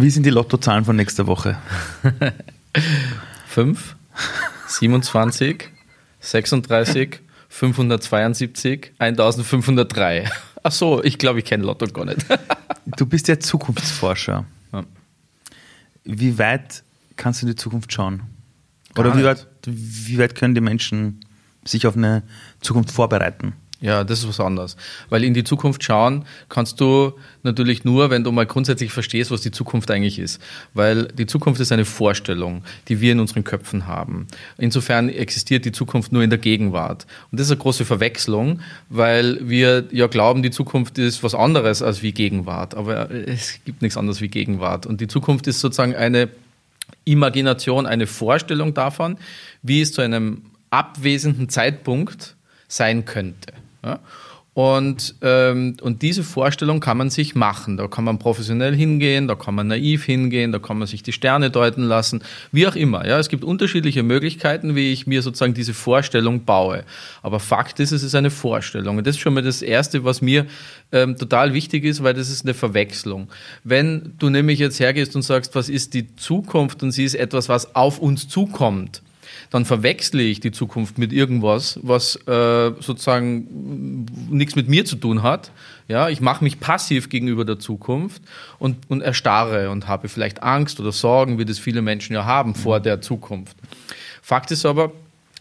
Wie sind die Lottozahlen von nächster Woche? 5, 27, 36, 572, 1503. Ach so, ich glaube, ich kenne Lotto gar nicht. du bist ja Zukunftsforscher. Ja. Wie weit kannst du in die Zukunft schauen? Oder wie weit, wie weit können die Menschen sich auf eine Zukunft vorbereiten? Ja, das ist was anderes. Weil in die Zukunft schauen kannst du natürlich nur, wenn du mal grundsätzlich verstehst, was die Zukunft eigentlich ist. Weil die Zukunft ist eine Vorstellung, die wir in unseren Köpfen haben. Insofern existiert die Zukunft nur in der Gegenwart. Und das ist eine große Verwechslung, weil wir ja glauben, die Zukunft ist was anderes als wie Gegenwart. Aber es gibt nichts anderes wie Gegenwart. Und die Zukunft ist sozusagen eine Imagination, eine Vorstellung davon, wie es zu einem abwesenden Zeitpunkt sein könnte. Ja? Und, ähm, und diese Vorstellung kann man sich machen. Da kann man professionell hingehen, da kann man naiv hingehen, da kann man sich die Sterne deuten lassen, wie auch immer. Ja, es gibt unterschiedliche Möglichkeiten, wie ich mir sozusagen diese Vorstellung baue. Aber Fakt ist, es ist eine Vorstellung. Und das ist schon mal das Erste, was mir ähm, total wichtig ist, weil das ist eine Verwechslung. Wenn du nämlich jetzt hergehst und sagst, was ist die Zukunft und sie ist etwas, was auf uns zukommt, dann verwechsle ich die Zukunft mit irgendwas, was äh, sozusagen nichts mit mir zu tun hat. Ja, ich mache mich passiv gegenüber der Zukunft und, und erstarre und habe vielleicht Angst oder Sorgen, wie das viele Menschen ja haben vor der Zukunft. Fakt ist aber,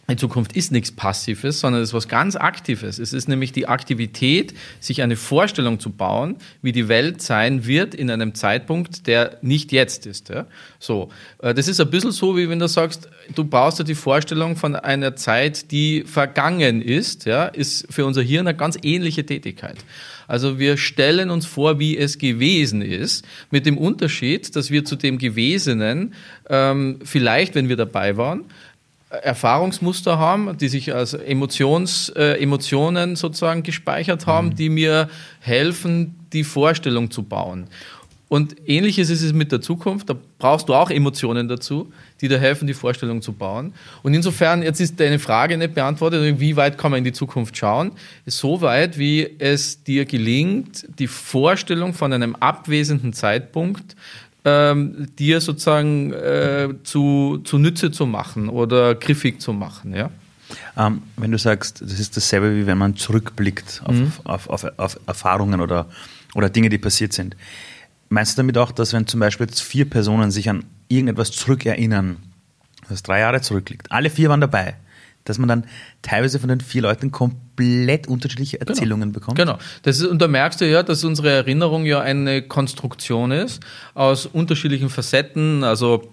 die Zukunft ist nichts Passives, sondern es ist was ganz Aktives. Es ist nämlich die Aktivität, sich eine Vorstellung zu bauen, wie die Welt sein wird in einem Zeitpunkt, der nicht jetzt ist. Ja? So, äh, das ist ein bisschen so, wie wenn du sagst, du baust dir die Vorstellung von einer Zeit, die vergangen ist, ja, ist für unser Hirn eine ganz ähnliche Tätigkeit. Also wir stellen uns vor, wie es gewesen ist, mit dem Unterschied, dass wir zu dem Gewesenen ähm, vielleicht, wenn wir dabei waren, Erfahrungsmuster haben, die sich als Emotions, äh, Emotionen sozusagen gespeichert haben, mhm. die mir helfen, die Vorstellung zu bauen. Und ähnliches ist es mit der Zukunft. Da brauchst du auch Emotionen dazu, die dir helfen, die Vorstellung zu bauen. Und insofern, jetzt ist deine Frage nicht beantwortet, wie weit kann man in die Zukunft schauen? So weit, wie es dir gelingt, die Vorstellung von einem abwesenden Zeitpunkt ähm, dir sozusagen äh, zu, zu Nütze zu machen oder griffig zu machen. Ja? Ähm, wenn du sagst, das ist dasselbe, wie wenn man zurückblickt auf, mhm. auf, auf, auf, Erfahrungen oder, oder Dinge, die passiert sind. Meinst du damit auch, dass wenn zum Beispiel jetzt vier Personen sich an irgendetwas zurückerinnern, das drei Jahre zurückliegt, alle vier waren dabei, dass man dann teilweise von den vier Leuten komplett unterschiedliche genau. Erzählungen genau. bekommt. Genau. Das ist, und da merkst du ja, dass unsere Erinnerung ja eine Konstruktion ist aus unterschiedlichen Facetten, also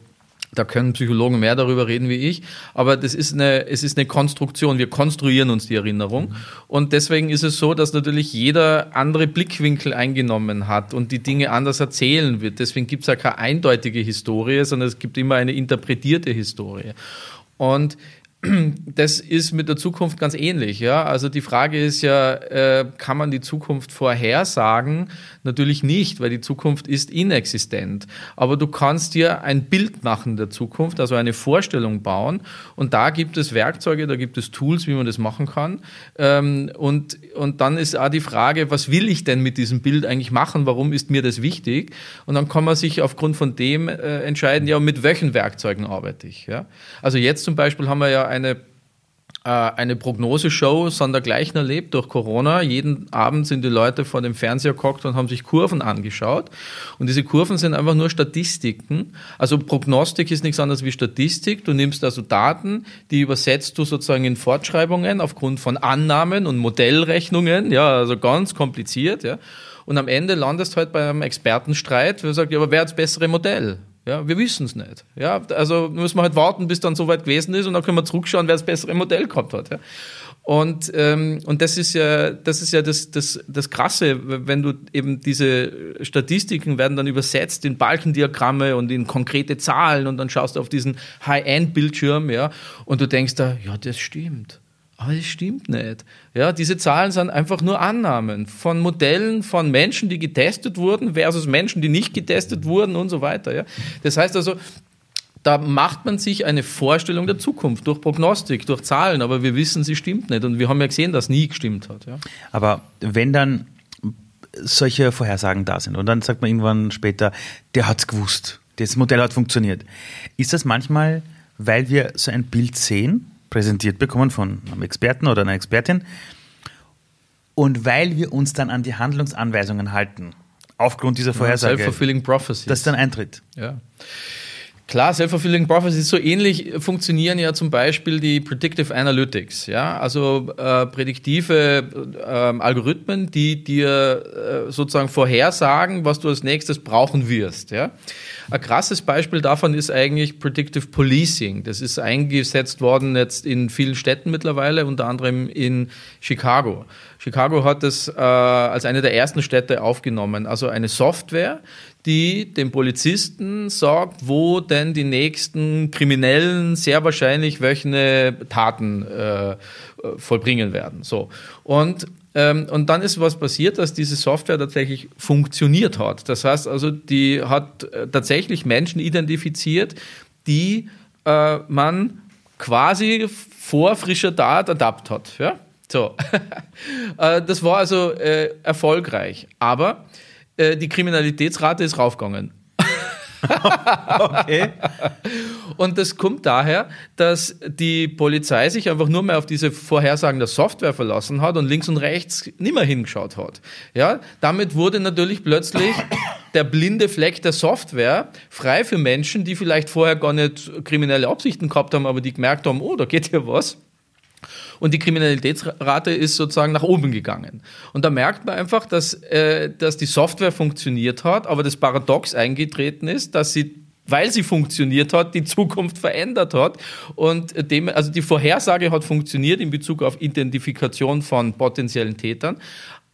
da können Psychologen mehr darüber reden wie ich, aber das ist eine, es ist eine Konstruktion. Wir konstruieren uns die Erinnerung. Und deswegen ist es so, dass natürlich jeder andere Blickwinkel eingenommen hat und die Dinge anders erzählen wird. Deswegen gibt es ja keine eindeutige Historie, sondern es gibt immer eine interpretierte Historie. Und das ist mit der Zukunft ganz ähnlich. Ja? Also die Frage ist ja, äh, kann man die Zukunft vorhersagen? Natürlich nicht, weil die Zukunft ist inexistent. Aber du kannst dir ein Bild machen der Zukunft, also eine Vorstellung bauen. Und da gibt es Werkzeuge, da gibt es Tools, wie man das machen kann. Ähm, und, und dann ist auch die Frage, was will ich denn mit diesem Bild eigentlich machen? Warum ist mir das wichtig? Und dann kann man sich aufgrund von dem äh, entscheiden, ja, mit welchen Werkzeugen arbeite ich. Ja? Also jetzt zum Beispiel haben wir ja eine äh, eine Prognoseshow sondergleichen erlebt durch Corona. Jeden Abend sind die Leute vor dem Fernseher gehockt und haben sich Kurven angeschaut. Und diese Kurven sind einfach nur Statistiken. Also Prognostik ist nichts anderes wie Statistik. Du nimmst also Daten, die übersetzt du sozusagen in Fortschreibungen aufgrund von Annahmen und Modellrechnungen. Ja, also ganz kompliziert. Ja. Und am Ende landest du halt bei einem Expertenstreit, wo du sagst, ja, aber wer hat das bessere Modell? Ja, wir wissen es nicht. Ja, also müssen wir halt warten, bis dann soweit gewesen ist und dann können wir zurückschauen, wer das bessere Modell gehabt hat. Ja. Und, ähm, und das ist ja, das ist ja das, das, das Krasse, wenn du eben diese Statistiken werden dann übersetzt in Balkendiagramme und in konkrete Zahlen und dann schaust du auf diesen High-End-Bildschirm, ja, und du denkst da, ja, das stimmt. Aber das stimmt nicht. Ja, diese Zahlen sind einfach nur Annahmen von Modellen von Menschen, die getestet wurden versus Menschen, die nicht getestet wurden und so weiter. Ja. Das heißt also, da macht man sich eine Vorstellung der Zukunft durch Prognostik, durch Zahlen, aber wir wissen, sie stimmt nicht. Und wir haben ja gesehen, dass nie gestimmt hat. Ja. Aber wenn dann solche Vorhersagen da sind. Und dann sagt man irgendwann später, der hat's gewusst. Das Modell hat funktioniert. Ist das manchmal, weil wir so ein Bild sehen, präsentiert bekommen von einem Experten oder einer Expertin, und weil wir uns dann an die Handlungsanweisungen halten, aufgrund dieser Vorhersage, Self-fulfilling prophecy. das dann eintritt? Ja. Klar, Self-Fulfilling Prophecy so ähnlich funktionieren ja zum Beispiel die Predictive Analytics, ja, also äh, prädiktive äh, Algorithmen, die dir äh, sozusagen vorhersagen, was du als nächstes brauchen wirst, ja. Ein krasses Beispiel davon ist eigentlich Predictive Policing. Das ist eingesetzt worden jetzt in vielen Städten mittlerweile, unter anderem in Chicago. Chicago hat es äh, als eine der ersten Städte aufgenommen, also eine Software, die dem Polizisten sagt, wo denn die nächsten Kriminellen sehr wahrscheinlich welche Taten äh, vollbringen werden. So. Und ähm, und dann ist was passiert, dass diese Software tatsächlich funktioniert hat. Das heißt also, die hat äh, tatsächlich Menschen identifiziert, die äh, man quasi vor frischer Tat ertappt hat. Ja? So. äh, das war also äh, erfolgreich. Aber äh, die Kriminalitätsrate ist raufgegangen. okay. Und das kommt daher, dass die Polizei sich einfach nur mehr auf diese Vorhersagen der Software verlassen hat und links und rechts nicht mehr hingeschaut hat. Ja, damit wurde natürlich plötzlich der blinde Fleck der Software frei für Menschen, die vielleicht vorher gar nicht kriminelle Absichten gehabt haben, aber die gemerkt haben, oh, da geht hier was und die Kriminalitätsrate ist sozusagen nach oben gegangen. Und da merkt man einfach, dass, äh, dass die Software funktioniert hat, aber das Paradox eingetreten ist, dass sie weil sie funktioniert hat, die Zukunft verändert hat. Und dem, also die Vorhersage hat funktioniert in Bezug auf Identifikation von potenziellen Tätern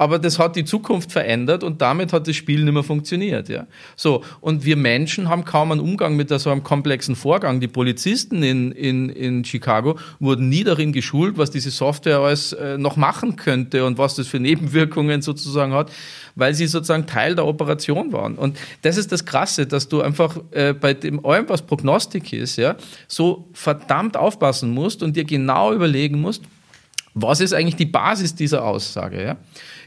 aber das hat die Zukunft verändert und damit hat das Spiel nicht mehr funktioniert. Ja. So, und wir Menschen haben kaum einen Umgang mit so einem komplexen Vorgang. Die Polizisten in, in, in Chicago wurden nie darin geschult, was diese Software alles äh, noch machen könnte und was das für Nebenwirkungen sozusagen hat, weil sie sozusagen Teil der Operation waren. Und das ist das Krasse, dass du einfach äh, bei dem allem, was Prognostik ist, ja, so verdammt aufpassen musst und dir genau überlegen musst, was ist eigentlich die Basis dieser Aussage? Ja?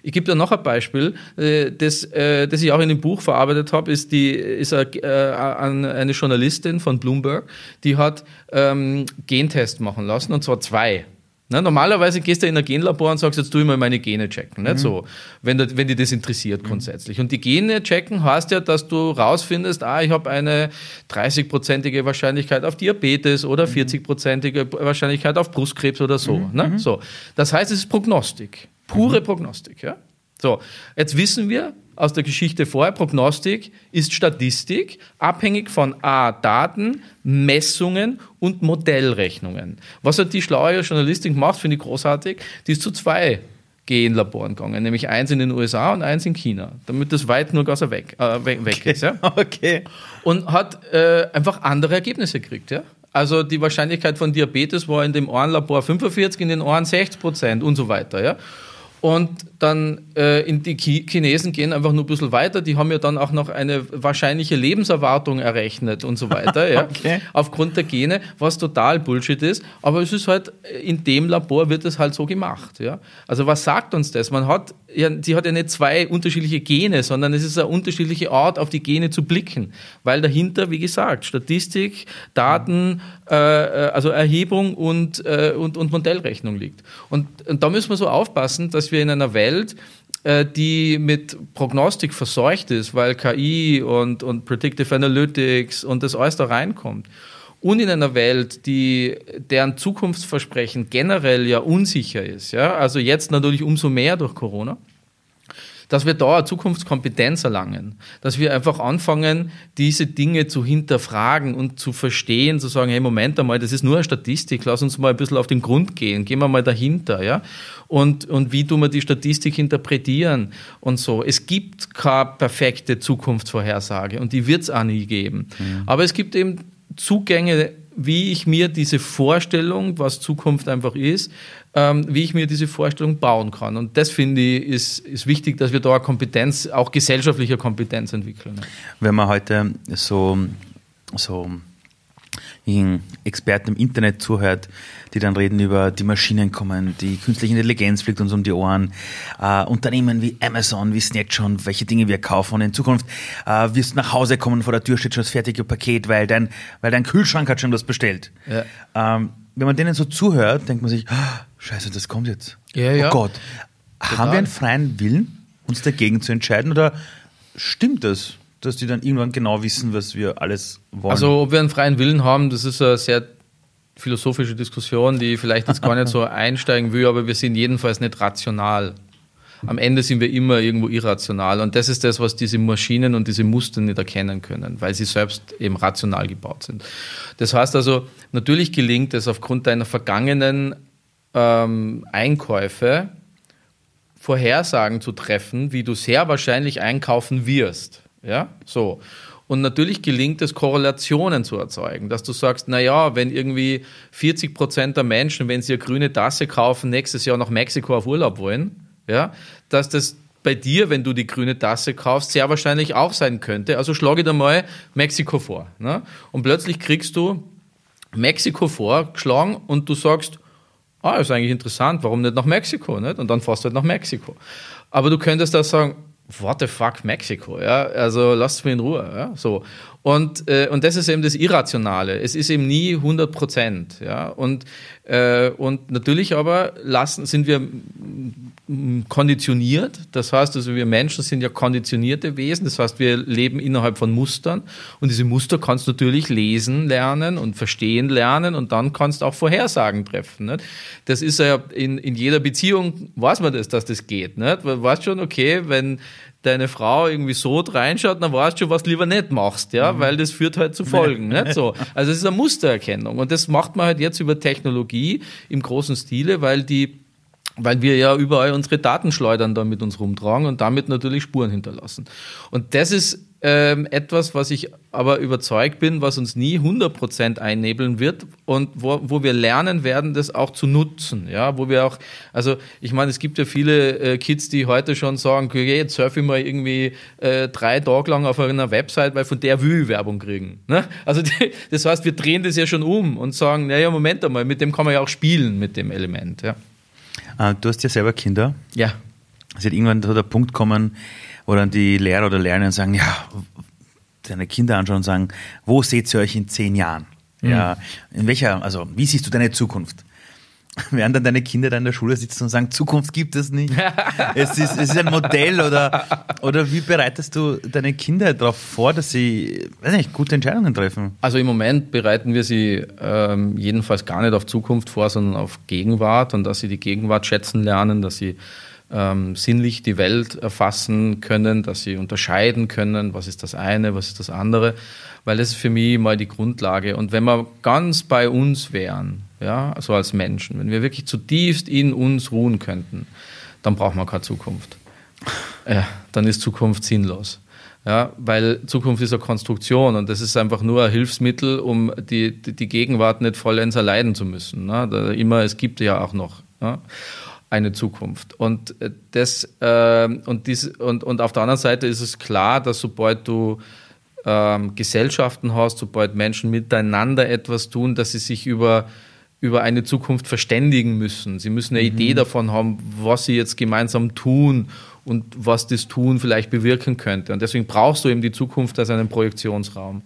Ich gebe dir noch ein Beispiel, äh, das, äh, das ich auch in dem Buch verarbeitet habe, ist, die, ist eine, äh, eine Journalistin von Bloomberg, die hat ähm, Gentest machen lassen, und zwar zwei. Na, normalerweise gehst du in ein Genlabor und sagst, jetzt tu ich mal meine Gene checken. Nicht mhm. so, wenn, du, wenn dich das interessiert mhm. grundsätzlich. Und die Gene checken heißt ja, dass du rausfindest, ah, ich habe eine 30-prozentige Wahrscheinlichkeit auf Diabetes oder 40-prozentige mhm. Wahrscheinlichkeit auf Brustkrebs oder so, mhm. ne? So. Das heißt, es ist Prognostik. Pure mhm. Prognostik. Ja? So, jetzt wissen wir aus der Geschichte vorher, Prognostik ist Statistik, abhängig von A, Daten, Messungen und Modellrechnungen. Was hat die schlaue Journalistin gemacht, finde ich großartig, die ist zu zwei Genlaboren gegangen, nämlich eins in den USA und eins in China, damit das weit nur Gas weg, äh, weg okay. ist. Ja? Okay. Und hat äh, einfach andere Ergebnisse gekriegt. Ja? Also die Wahrscheinlichkeit von Diabetes war in dem einen Labor 45, in den anderen 60 Prozent und so weiter. Ja? Und dann äh, in die Chinesen gehen einfach nur ein bisschen weiter. Die haben ja dann auch noch eine wahrscheinliche Lebenserwartung errechnet und so weiter, ja, okay. aufgrund der Gene, was total Bullshit ist. Aber es ist halt, in dem Labor wird es halt so gemacht. Ja. Also was sagt uns das? Man hat ja, sie hat ja nicht zwei unterschiedliche Gene, sondern es ist eine unterschiedliche Art, auf die Gene zu blicken. Weil dahinter, wie gesagt, Statistik, Daten, äh, äh also Erhebung und, äh, und, und Modellrechnung liegt. Und, und da müssen wir so aufpassen, dass wir in einer Welt, äh, die mit Prognostik verseucht ist, weil KI und, und Predictive Analytics und das alles da reinkommt. Und in einer Welt, die, deren Zukunftsversprechen generell ja unsicher ist, ja, also jetzt natürlich umso mehr durch Corona, dass wir da eine Zukunftskompetenz erlangen, dass wir einfach anfangen, diese Dinge zu hinterfragen und zu verstehen, zu sagen, hey, Moment einmal, das ist nur eine Statistik, lass uns mal ein bisschen auf den Grund gehen, gehen wir mal dahinter, ja, und, und wie tun wir die Statistik interpretieren und so. Es gibt keine perfekte Zukunftsvorhersage und die wird es auch nie geben. Mhm. Aber es gibt eben Zugänge, wie ich mir diese Vorstellung, was Zukunft einfach ist, ähm, wie ich mir diese Vorstellung bauen kann. Und das finde ich ist, ist wichtig, dass wir da Kompetenz, auch gesellschaftliche Kompetenz entwickeln. Wenn man heute so, so Experten im Internet zuhört, die dann reden über die Maschinen kommen, die künstliche Intelligenz fliegt uns um die Ohren, äh, Unternehmen wie Amazon wissen jetzt schon, welche Dinge wir kaufen und in Zukunft äh, wirst du nach Hause kommen, vor der Tür steht schon das fertige Paket, weil dein, weil dein Kühlschrank hat schon das bestellt. Ja. Ähm, wenn man denen so zuhört, denkt man sich, oh, scheiße, das kommt jetzt. Ja, oh ja. Gott. Total. Haben wir einen freien Willen, uns dagegen zu entscheiden oder stimmt das? Dass die dann irgendwann genau wissen, was wir alles wollen. Also, ob wir einen freien Willen haben, das ist eine sehr philosophische Diskussion, die vielleicht jetzt gar nicht so einsteigen will, aber wir sind jedenfalls nicht rational. Am Ende sind wir immer irgendwo irrational und das ist das, was diese Maschinen und diese Muster nicht erkennen können, weil sie selbst eben rational gebaut sind. Das heißt also, natürlich gelingt es aufgrund deiner vergangenen ähm, Einkäufe, Vorhersagen zu treffen, wie du sehr wahrscheinlich einkaufen wirst. Ja, so. Und natürlich gelingt es, Korrelationen zu erzeugen, dass du sagst, na ja, wenn irgendwie 40 Prozent der Menschen, wenn sie eine grüne Tasse kaufen, nächstes Jahr nach Mexiko auf Urlaub wollen, ja, dass das bei dir, wenn du die grüne Tasse kaufst, sehr wahrscheinlich auch sein könnte. Also schlage dir mal Mexiko vor. Ne? Und plötzlich kriegst du Mexiko vorgeschlagen und du sagst, ah, ist eigentlich interessant, warum nicht nach Mexiko? Nicht? Und dann fährst du halt nach Mexiko. Aber du könntest auch sagen, what the fuck Mexiko, ja, also lasst mich in Ruhe, ja, so. Und, äh, und das ist eben das Irrationale. Es ist eben nie 100 Prozent, ja, und, äh, und natürlich aber lassen, sind wir konditioniert, das heißt also wir Menschen sind ja konditionierte Wesen, das heißt wir leben innerhalb von Mustern und diese Muster kannst du natürlich lesen lernen und verstehen lernen und dann kannst du auch Vorhersagen treffen, nicht? Das ist ja in, in jeder Beziehung, weiß man das, dass das geht, nicht? Du weißt schon, okay, wenn deine Frau irgendwie so reinschaut, dann weißt du, was du lieber nicht machst, ja, mhm. weil das führt halt zu Folgen, nicht so. Also es ist eine Mustererkennung und das macht man halt jetzt über Technologie im großen Stile, weil die weil wir ja überall unsere Datenschleudern da mit uns rumtragen und damit natürlich Spuren hinterlassen. Und das ist ähm, etwas, was ich aber überzeugt bin, was uns nie 100% einnebeln wird und wo, wo wir lernen werden, das auch zu nutzen. Ja, wo wir auch, also ich meine, es gibt ja viele äh, Kids, die heute schon sagen, okay, jetzt surfe ich mal irgendwie äh, drei Tage lang auf einer Website, weil von der will ich Werbung kriegen. Ne? Also die, das heißt, wir drehen das ja schon um und sagen, naja, Moment einmal, mit dem kann man ja auch spielen, mit dem Element. Ja. Äh, du hast ja selber Kinder. Ja. Es wird irgendwann der Punkt kommen, wo dann die Lehrer oder Lehrerinnen sagen, ja, deine Kinder anschauen und sagen, wo seht ihr euch in zehn Jahren? Mhm. Ja, in welcher, also wie siehst du deine Zukunft? Werden dann deine Kinder da in der Schule sitzen und sagen, Zukunft gibt es nicht. es, ist, es ist ein Modell oder, oder wie bereitest du deine Kinder darauf vor, dass sie, weiß nicht, gute Entscheidungen treffen? Also im Moment bereiten wir sie ähm, jedenfalls gar nicht auf Zukunft vor, sondern auf Gegenwart und dass sie die Gegenwart schätzen lernen, dass sie ähm, sinnlich die Welt erfassen können, dass sie unterscheiden können, was ist das eine, was ist das andere, weil das ist für mich mal die Grundlage. Und wenn wir ganz bei uns wären, ja, so als Menschen, wenn wir wirklich zutiefst in uns ruhen könnten, dann brauchen wir keine Zukunft. Ja, dann ist Zukunft sinnlos. Ja, weil Zukunft ist eine Konstruktion und das ist einfach nur ein Hilfsmittel, um die, die Gegenwart nicht vollends erleiden zu müssen. Ne? Da immer, es gibt ja auch noch. Ja? Eine Zukunft. Und äh, das äh, und, dies, und, und auf der anderen Seite ist es klar, dass sobald du ähm, Gesellschaften hast, sobald Menschen miteinander etwas tun, dass sie sich über über eine Zukunft verständigen müssen. Sie müssen eine mhm. Idee davon haben, was sie jetzt gemeinsam tun und was das Tun vielleicht bewirken könnte. Und deswegen brauchst du eben die Zukunft als einen Projektionsraum.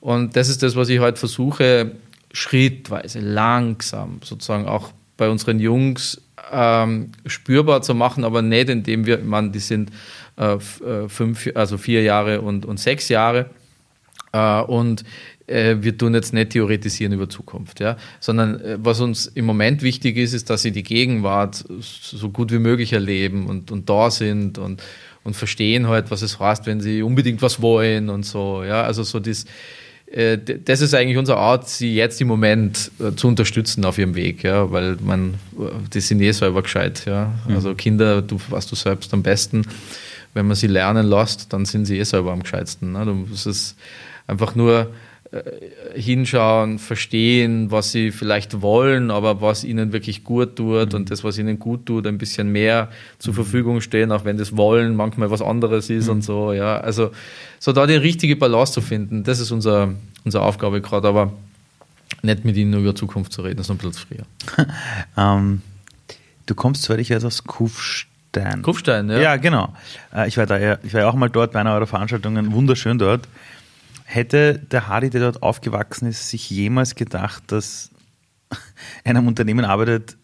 Und das ist das, was ich heute versuche, schrittweise, langsam, sozusagen auch bei unseren Jungs ähm, spürbar zu machen, aber nicht indem wir, man, die sind äh, äh, fünf, also vier Jahre und, und sechs Jahre. Äh, und äh, wir tun jetzt nicht theoretisieren über Zukunft, ja, sondern äh, was uns im Moment wichtig ist, ist, dass sie die Gegenwart so gut wie möglich erleben und, und da sind und, und verstehen halt, was es heißt, wenn sie unbedingt was wollen und so, ja, also so das, das ist eigentlich unsere Art, sie jetzt im Moment äh, zu unterstützen auf ihrem Weg, ja, weil man, die sind eh selber gescheit, ja. Mhm. Also Kinder, du weißt du selbst am besten, wenn man sie lernen lässt, dann sind sie eh selber am gescheitsten. Ne? Du musst es einfach nur äh, hinschauen, verstehen, was sie vielleicht wollen, aber was ihnen wirklich gut tut mhm. und das, was ihnen gut tut, ein bisschen mehr zur. Verfügung stehen, auch wenn das Wollen manchmal was anderes ist mhm. und so, ja. Also, so da die richtige Balance zu finden, das ist unser, unsere Aufgabe gerade, aber nicht mit ihnen über Zukunft zu reden, das ist noch ein bisschen früher. ähm, du kommst, ich weiß, aus Kufstein. Kufstein, ja. Ja, genau. Äh, ich war, da, ich war ja auch mal dort bei einer eurer Veranstaltungen, wunderschön dort. Hätte der Hardy, der dort aufgewachsen ist, sich jemals gedacht, dass er in einem Unternehmen arbeitet,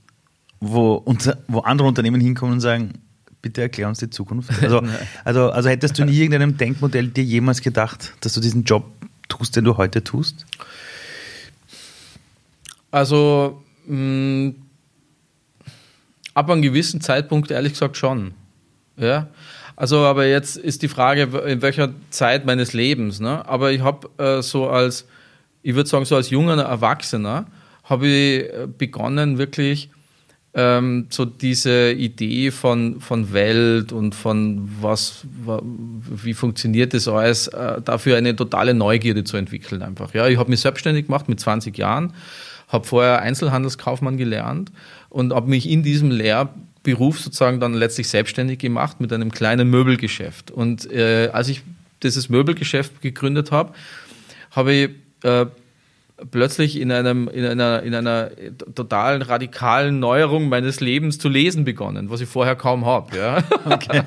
wo, unter, wo andere Unternehmen hinkommen und sagen, bitte erklär uns die Zukunft. Also, also, also hättest du in irgendeinem Denkmodell dir jemals gedacht, dass du diesen Job tust, den du heute tust? Also mh, ab einem gewissen Zeitpunkt ehrlich gesagt schon. Ja. Also, aber jetzt ist die Frage, in welcher Zeit meines Lebens. Ne? Aber ich habe äh, so als, ich würde sagen, so als junger Erwachsener, habe ich äh, begonnen, wirklich ähm, so diese Idee von, von Welt und von was, wie funktioniert das alles, äh, dafür eine totale Neugierde zu entwickeln einfach. Ja, ich habe mich selbstständig gemacht mit 20 Jahren, habe vorher Einzelhandelskaufmann gelernt und habe mich in diesem Lehrberuf sozusagen dann letztlich selbstständig gemacht mit einem kleinen Möbelgeschäft. Und äh, als ich dieses Möbelgeschäft gegründet habe, habe ich äh, plötzlich in, einem, in, einer, in einer totalen radikalen Neuerung meines Lebens zu lesen begonnen, was ich vorher kaum habe. Ja? Okay.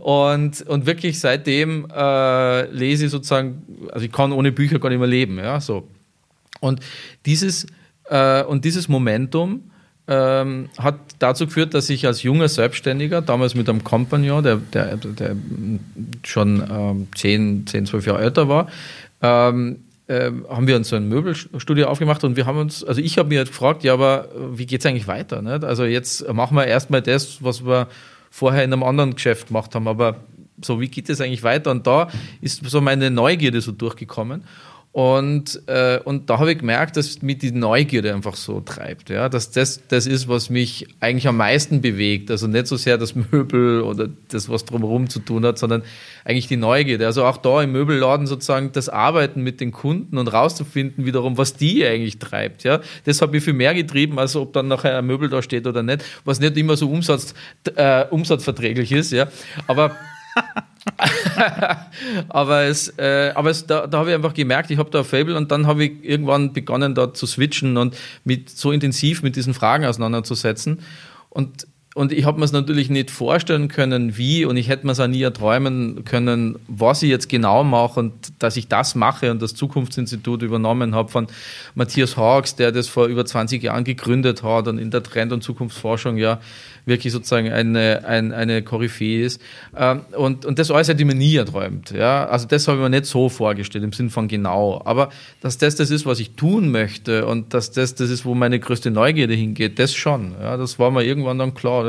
und, und wirklich seitdem äh, lese ich sozusagen, also ich kann ohne Bücher gar nicht mehr leben. Ja? So. Und, dieses, äh, und dieses Momentum ähm, hat dazu geführt, dass ich als junger Selbstständiger, damals mit einem Kompagnon, der, der, der schon ähm, 10, 10, 12 Jahre älter war, ähm, äh, haben wir uns so ein Möbelstudio aufgemacht und wir haben uns, also ich habe mir halt gefragt, ja, aber wie geht es eigentlich weiter? Nicht? Also jetzt machen wir erstmal das, was wir vorher in einem anderen Geschäft gemacht haben, aber so, wie geht es eigentlich weiter? Und da ist so meine Neugierde so durchgekommen. Und, äh, und da habe ich gemerkt, dass mich die Neugierde einfach so treibt. Ja? Dass das das ist, was mich eigentlich am meisten bewegt. Also nicht so sehr das Möbel oder das, was drumherum zu tun hat, sondern eigentlich die Neugierde. Also auch da im Möbelladen sozusagen das Arbeiten mit den Kunden und rauszufinden wiederum, was die eigentlich treibt. Ja? Das hat mich viel mehr getrieben, als ob dann nachher ein Möbel da steht oder nicht, was nicht immer so umsatz, äh, umsatzverträglich ist. Ja? Aber aber es, äh, aber es, da, da habe ich einfach gemerkt, ich habe da ein Fable und dann habe ich irgendwann begonnen, da zu switchen und mit so intensiv mit diesen Fragen auseinanderzusetzen. Und und ich habe mir es natürlich nicht vorstellen können, wie, und ich hätte mir es auch nie erträumen können, was ich jetzt genau mache und dass ich das mache und das Zukunftsinstitut übernommen habe von Matthias Hawks, der das vor über 20 Jahren gegründet hat und in der Trend- und Zukunftsforschung ja wirklich sozusagen eine, eine, eine Koryphäe ist. Ähm, und, und das alles hätte ich mir nie erträumt. Ja? Also das habe ich mir nicht so vorgestellt, im Sinn von genau. Aber dass das das ist, was ich tun möchte und dass das das ist, wo meine größte Neugierde hingeht, das schon. Ja? Das war mir irgendwann dann klar.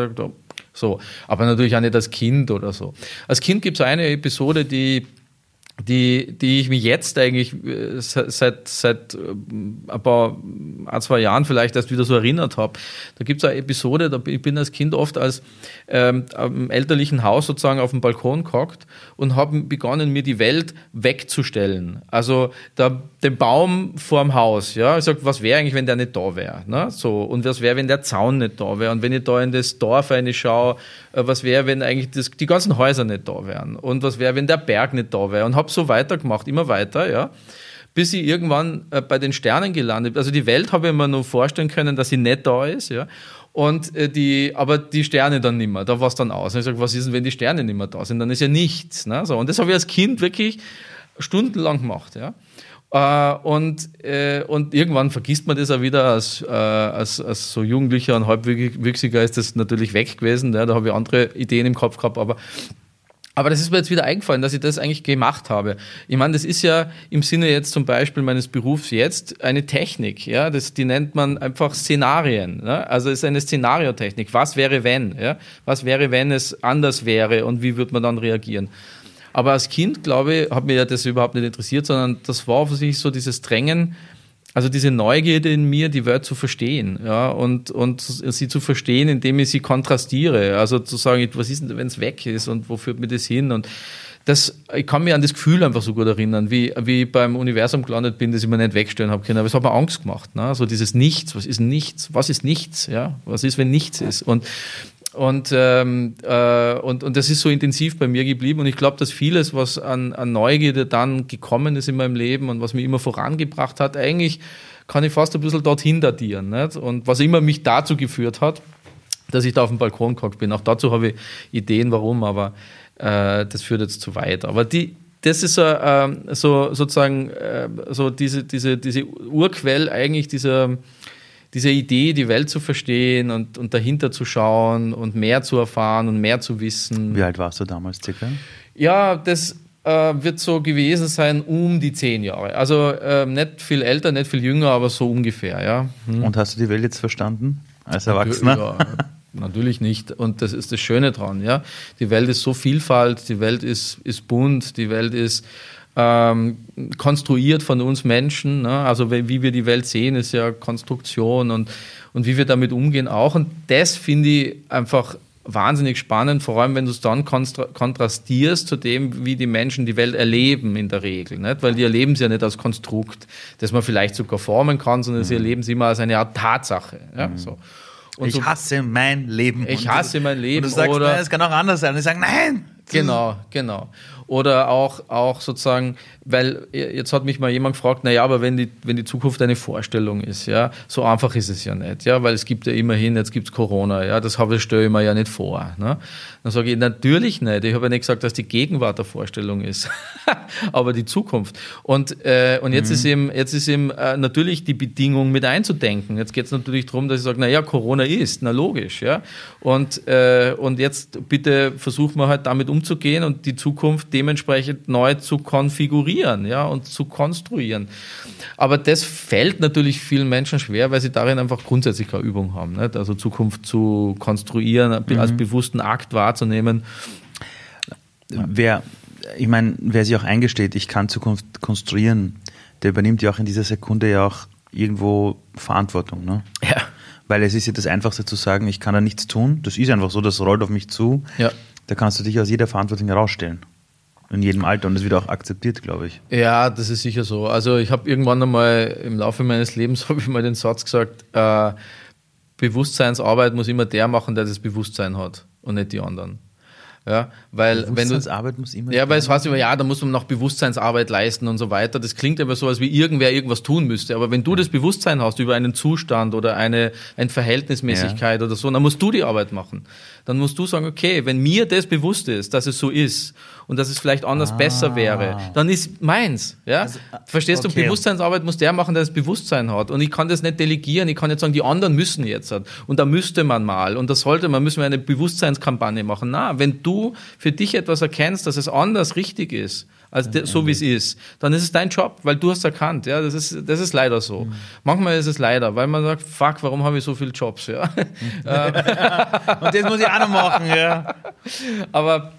So. Aber natürlich auch nicht als Kind oder so. Als Kind gibt es eine Episode, die die, die ich mich jetzt eigentlich äh, seit, seit äh, ein paar, ein, zwei Jahren vielleicht erst wieder so erinnert habe. Da gibt es eine Episode, da ich bin als Kind oft als ähm, am elterlichen Haus sozusagen auf dem Balkon gehockt und habe begonnen, mir die Welt wegzustellen. Also da, den Baum vorm Haus, ja. Ich sag, was wäre eigentlich, wenn der nicht da wäre? Ne? So, und was wäre, wenn der Zaun nicht da wäre? Und wenn ich da in das Dorf eine schaue, äh, was wäre, wenn eigentlich das, die ganzen Häuser nicht da wären? Und was wäre, wenn der Berg nicht da wäre? Und habe so weitergemacht, immer weiter, ja. Bis ich irgendwann äh, bei den Sternen gelandet bin. Also die Welt habe ich mir nur vorstellen können, dass sie nicht da ist, ja. Und äh, die, aber die Sterne dann nicht mehr, da war es dann aus. Und ich sage, was ist denn, wenn die Sterne nicht mehr da sind? Dann ist ja nichts. Ne? So, und das habe ich als Kind wirklich stundenlang gemacht, ja. Äh, und, äh, und irgendwann vergisst man das auch wieder. Als, äh, als, als so Jugendlicher und Halbwüchsiger ist das natürlich weg gewesen. Ja, da habe ich andere Ideen im Kopf gehabt, aber aber das ist mir jetzt wieder eingefallen, dass ich das eigentlich gemacht habe. Ich meine, das ist ja im Sinne jetzt zum Beispiel meines Berufs jetzt eine Technik. Ja, das, die nennt man einfach Szenarien. Ne? Also es ist eine Szenariotechnik. Was wäre wenn? Ja? Was wäre, wenn es anders wäre und wie würde man dann reagieren? Aber als Kind, glaube ich, hat mir ja das überhaupt nicht interessiert, sondern das war für sich so dieses Drängen, also diese Neugierde in mir, die Welt zu verstehen, ja, und, und sie zu verstehen, indem ich sie kontrastiere. Also zu sagen, was ist denn, wenn es weg ist und wo führt mir das hin? Und das, ich kann mich an das Gefühl einfach so gut erinnern, wie, wie ich beim Universum gelandet bin, dass ich mir nicht wegstellen habe können. Aber es hat mir Angst gemacht. Ne? So dieses Nichts, was ist Nichts? Was ist Nichts? Ja? Was ist, wenn nichts ist? Und Und, ähm, äh, und, und das ist so intensiv bei mir geblieben. Und ich glaube, dass vieles, was an, an Neugierde dann gekommen ist in meinem Leben und was mich immer vorangebracht hat, eigentlich kann ich fast ein bisschen dorthin datieren. Nicht? Und was immer mich dazu geführt hat, dass ich da auf dem Balkon gehockt bin. Auch dazu habe ich Ideen, warum, aber äh, das führt jetzt zu weit. Aber die, das ist äh, so sozusagen äh, so diese, diese, diese Urquell eigentlich dieser, dieser Idee, die Welt zu verstehen und, und dahinter zu schauen und mehr zu erfahren und mehr zu wissen. Wie alt warst du damals circa? Ja, das äh, wird so gewesen sein um die zehn Jahre. Also äh, nicht viel älter, nicht viel jünger, aber so ungefähr, ja. Hm. Und hast du die Welt jetzt verstanden als Erwachsener? Ja, natürlich nicht. Und das ist das Schöne dran, ja. Die Welt ist so Vielfalt, die Welt ist, ist bunt, die Welt ist ähm, konstruiert von uns Menschen. Ne? Also wie wir die Welt sehen, ist ja Konstruktion und, und wie wir damit umgehen auch. Und das finde ich einfach wahnsinnig spannend, vor allem wenn du es dann kontrastierst zu dem, wie die Menschen die Welt erleben in der Regel. Nicht? Weil die erleben es ja nicht als Konstrukt, das man vielleicht sogar formen kann, sondern mhm. sie erleben es immer als eine Art Tatsache. Ja? Mhm. So. Und ich hasse mein Leben. Ich hasse mein Leben. Und du sagst, oder, es kann auch anders sein. Und ich sage, nein. Genau, genau. Oder auch, auch sozusagen, weil jetzt hat mich mal jemand gefragt, naja, aber wenn die, wenn die Zukunft eine Vorstellung ist, ja, so einfach ist es ja nicht, ja, weil es gibt ja immerhin, jetzt gibt es Corona, ja, das habe, stelle ich mir ja nicht vor. Ne? Dann sage ich, natürlich nicht. Ich habe ja nicht gesagt, dass die Gegenwart der Vorstellung ist, aber die Zukunft. Und, äh, und jetzt, mhm. ist eben, jetzt ist eben äh, natürlich die Bedingung mit einzudenken. Jetzt geht es natürlich darum, dass ich sage, naja, Corona ist, na logisch, ja. Und, äh, und jetzt bitte versuchen wir halt damit umzugehen und die Zukunft dementsprechend neu zu konfigurieren ja, und zu konstruieren. Aber das fällt natürlich vielen Menschen schwer, weil sie darin einfach grundsätzlich keine Übung haben. Nicht? Also Zukunft zu konstruieren, mhm. als bewussten Akt wahrzunehmen. Wer, ich meine, wer sich auch eingesteht, ich kann Zukunft konstruieren, der übernimmt ja auch in dieser Sekunde ja auch irgendwo Verantwortung. Ne? Ja. Weil es ist ja das Einfachste zu sagen, ich kann da nichts tun. Das ist einfach so, das rollt auf mich zu. Ja. Da kannst du dich aus jeder Verantwortung herausstellen. In jedem Alter und das wird auch akzeptiert, glaube ich. Ja, das ist sicher so. Also ich habe irgendwann einmal im Laufe meines Lebens habe ich mal den Satz gesagt, äh, Bewusstseinsarbeit muss immer der machen, der das Bewusstsein hat und nicht die anderen. Ja, weil wenn du Arbeit muss immer ja, weil es heißt immer, ja, da muss man noch Bewusstseinsarbeit leisten und so weiter. Das klingt aber so, als wie irgendwer irgendwas tun müsste. Aber wenn du das Bewusstsein hast über einen Zustand oder eine, eine Verhältnismäßigkeit ja. oder so, dann musst du die Arbeit machen. Dann musst du sagen, okay, wenn mir das bewusst ist, dass es so ist und dass es vielleicht anders ah. besser wäre, dann ist meins. Ja? Also, äh, Verstehst okay. du? Bewusstseinsarbeit muss der machen, der das Bewusstsein hat. Und ich kann das nicht delegieren. Ich kann jetzt sagen, die anderen müssen jetzt. Und da müsste man mal. Und das sollte man, müssen wir eine Bewusstseinskampagne machen. Na, wenn du für dich etwas erkennst, dass es anders richtig ist, als de, so wie es ist, dann ist es dein Job, weil du hast erkannt. Ja, das ist, das ist leider so. Mhm. Manchmal ist es leider, weil man sagt, fuck, warum habe ich so viele Jobs? Ja. Und das muss ich auch noch machen. Ja. Aber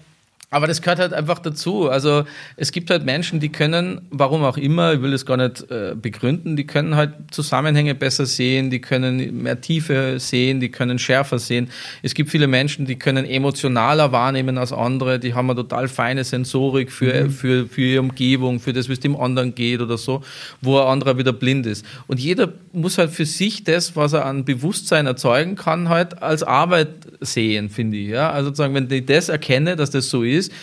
aber das gehört halt einfach dazu. Also es gibt halt Menschen, die können, warum auch immer, ich will das gar nicht äh, begründen, die können halt Zusammenhänge besser sehen, die können mehr Tiefe sehen, die können schärfer sehen. Es gibt viele Menschen, die können emotionaler wahrnehmen als andere, die haben eine total feine Sensorik für, mhm. für, für ihre Umgebung, für das, wie es dem anderen geht oder so, wo ein anderer wieder blind ist. Und jeder muss halt für sich das, was er an Bewusstsein erzeugen kann, halt als Arbeit sehen, finde ich. Ja? Also sozusagen, wenn ich das erkenne, dass das so ist, ist,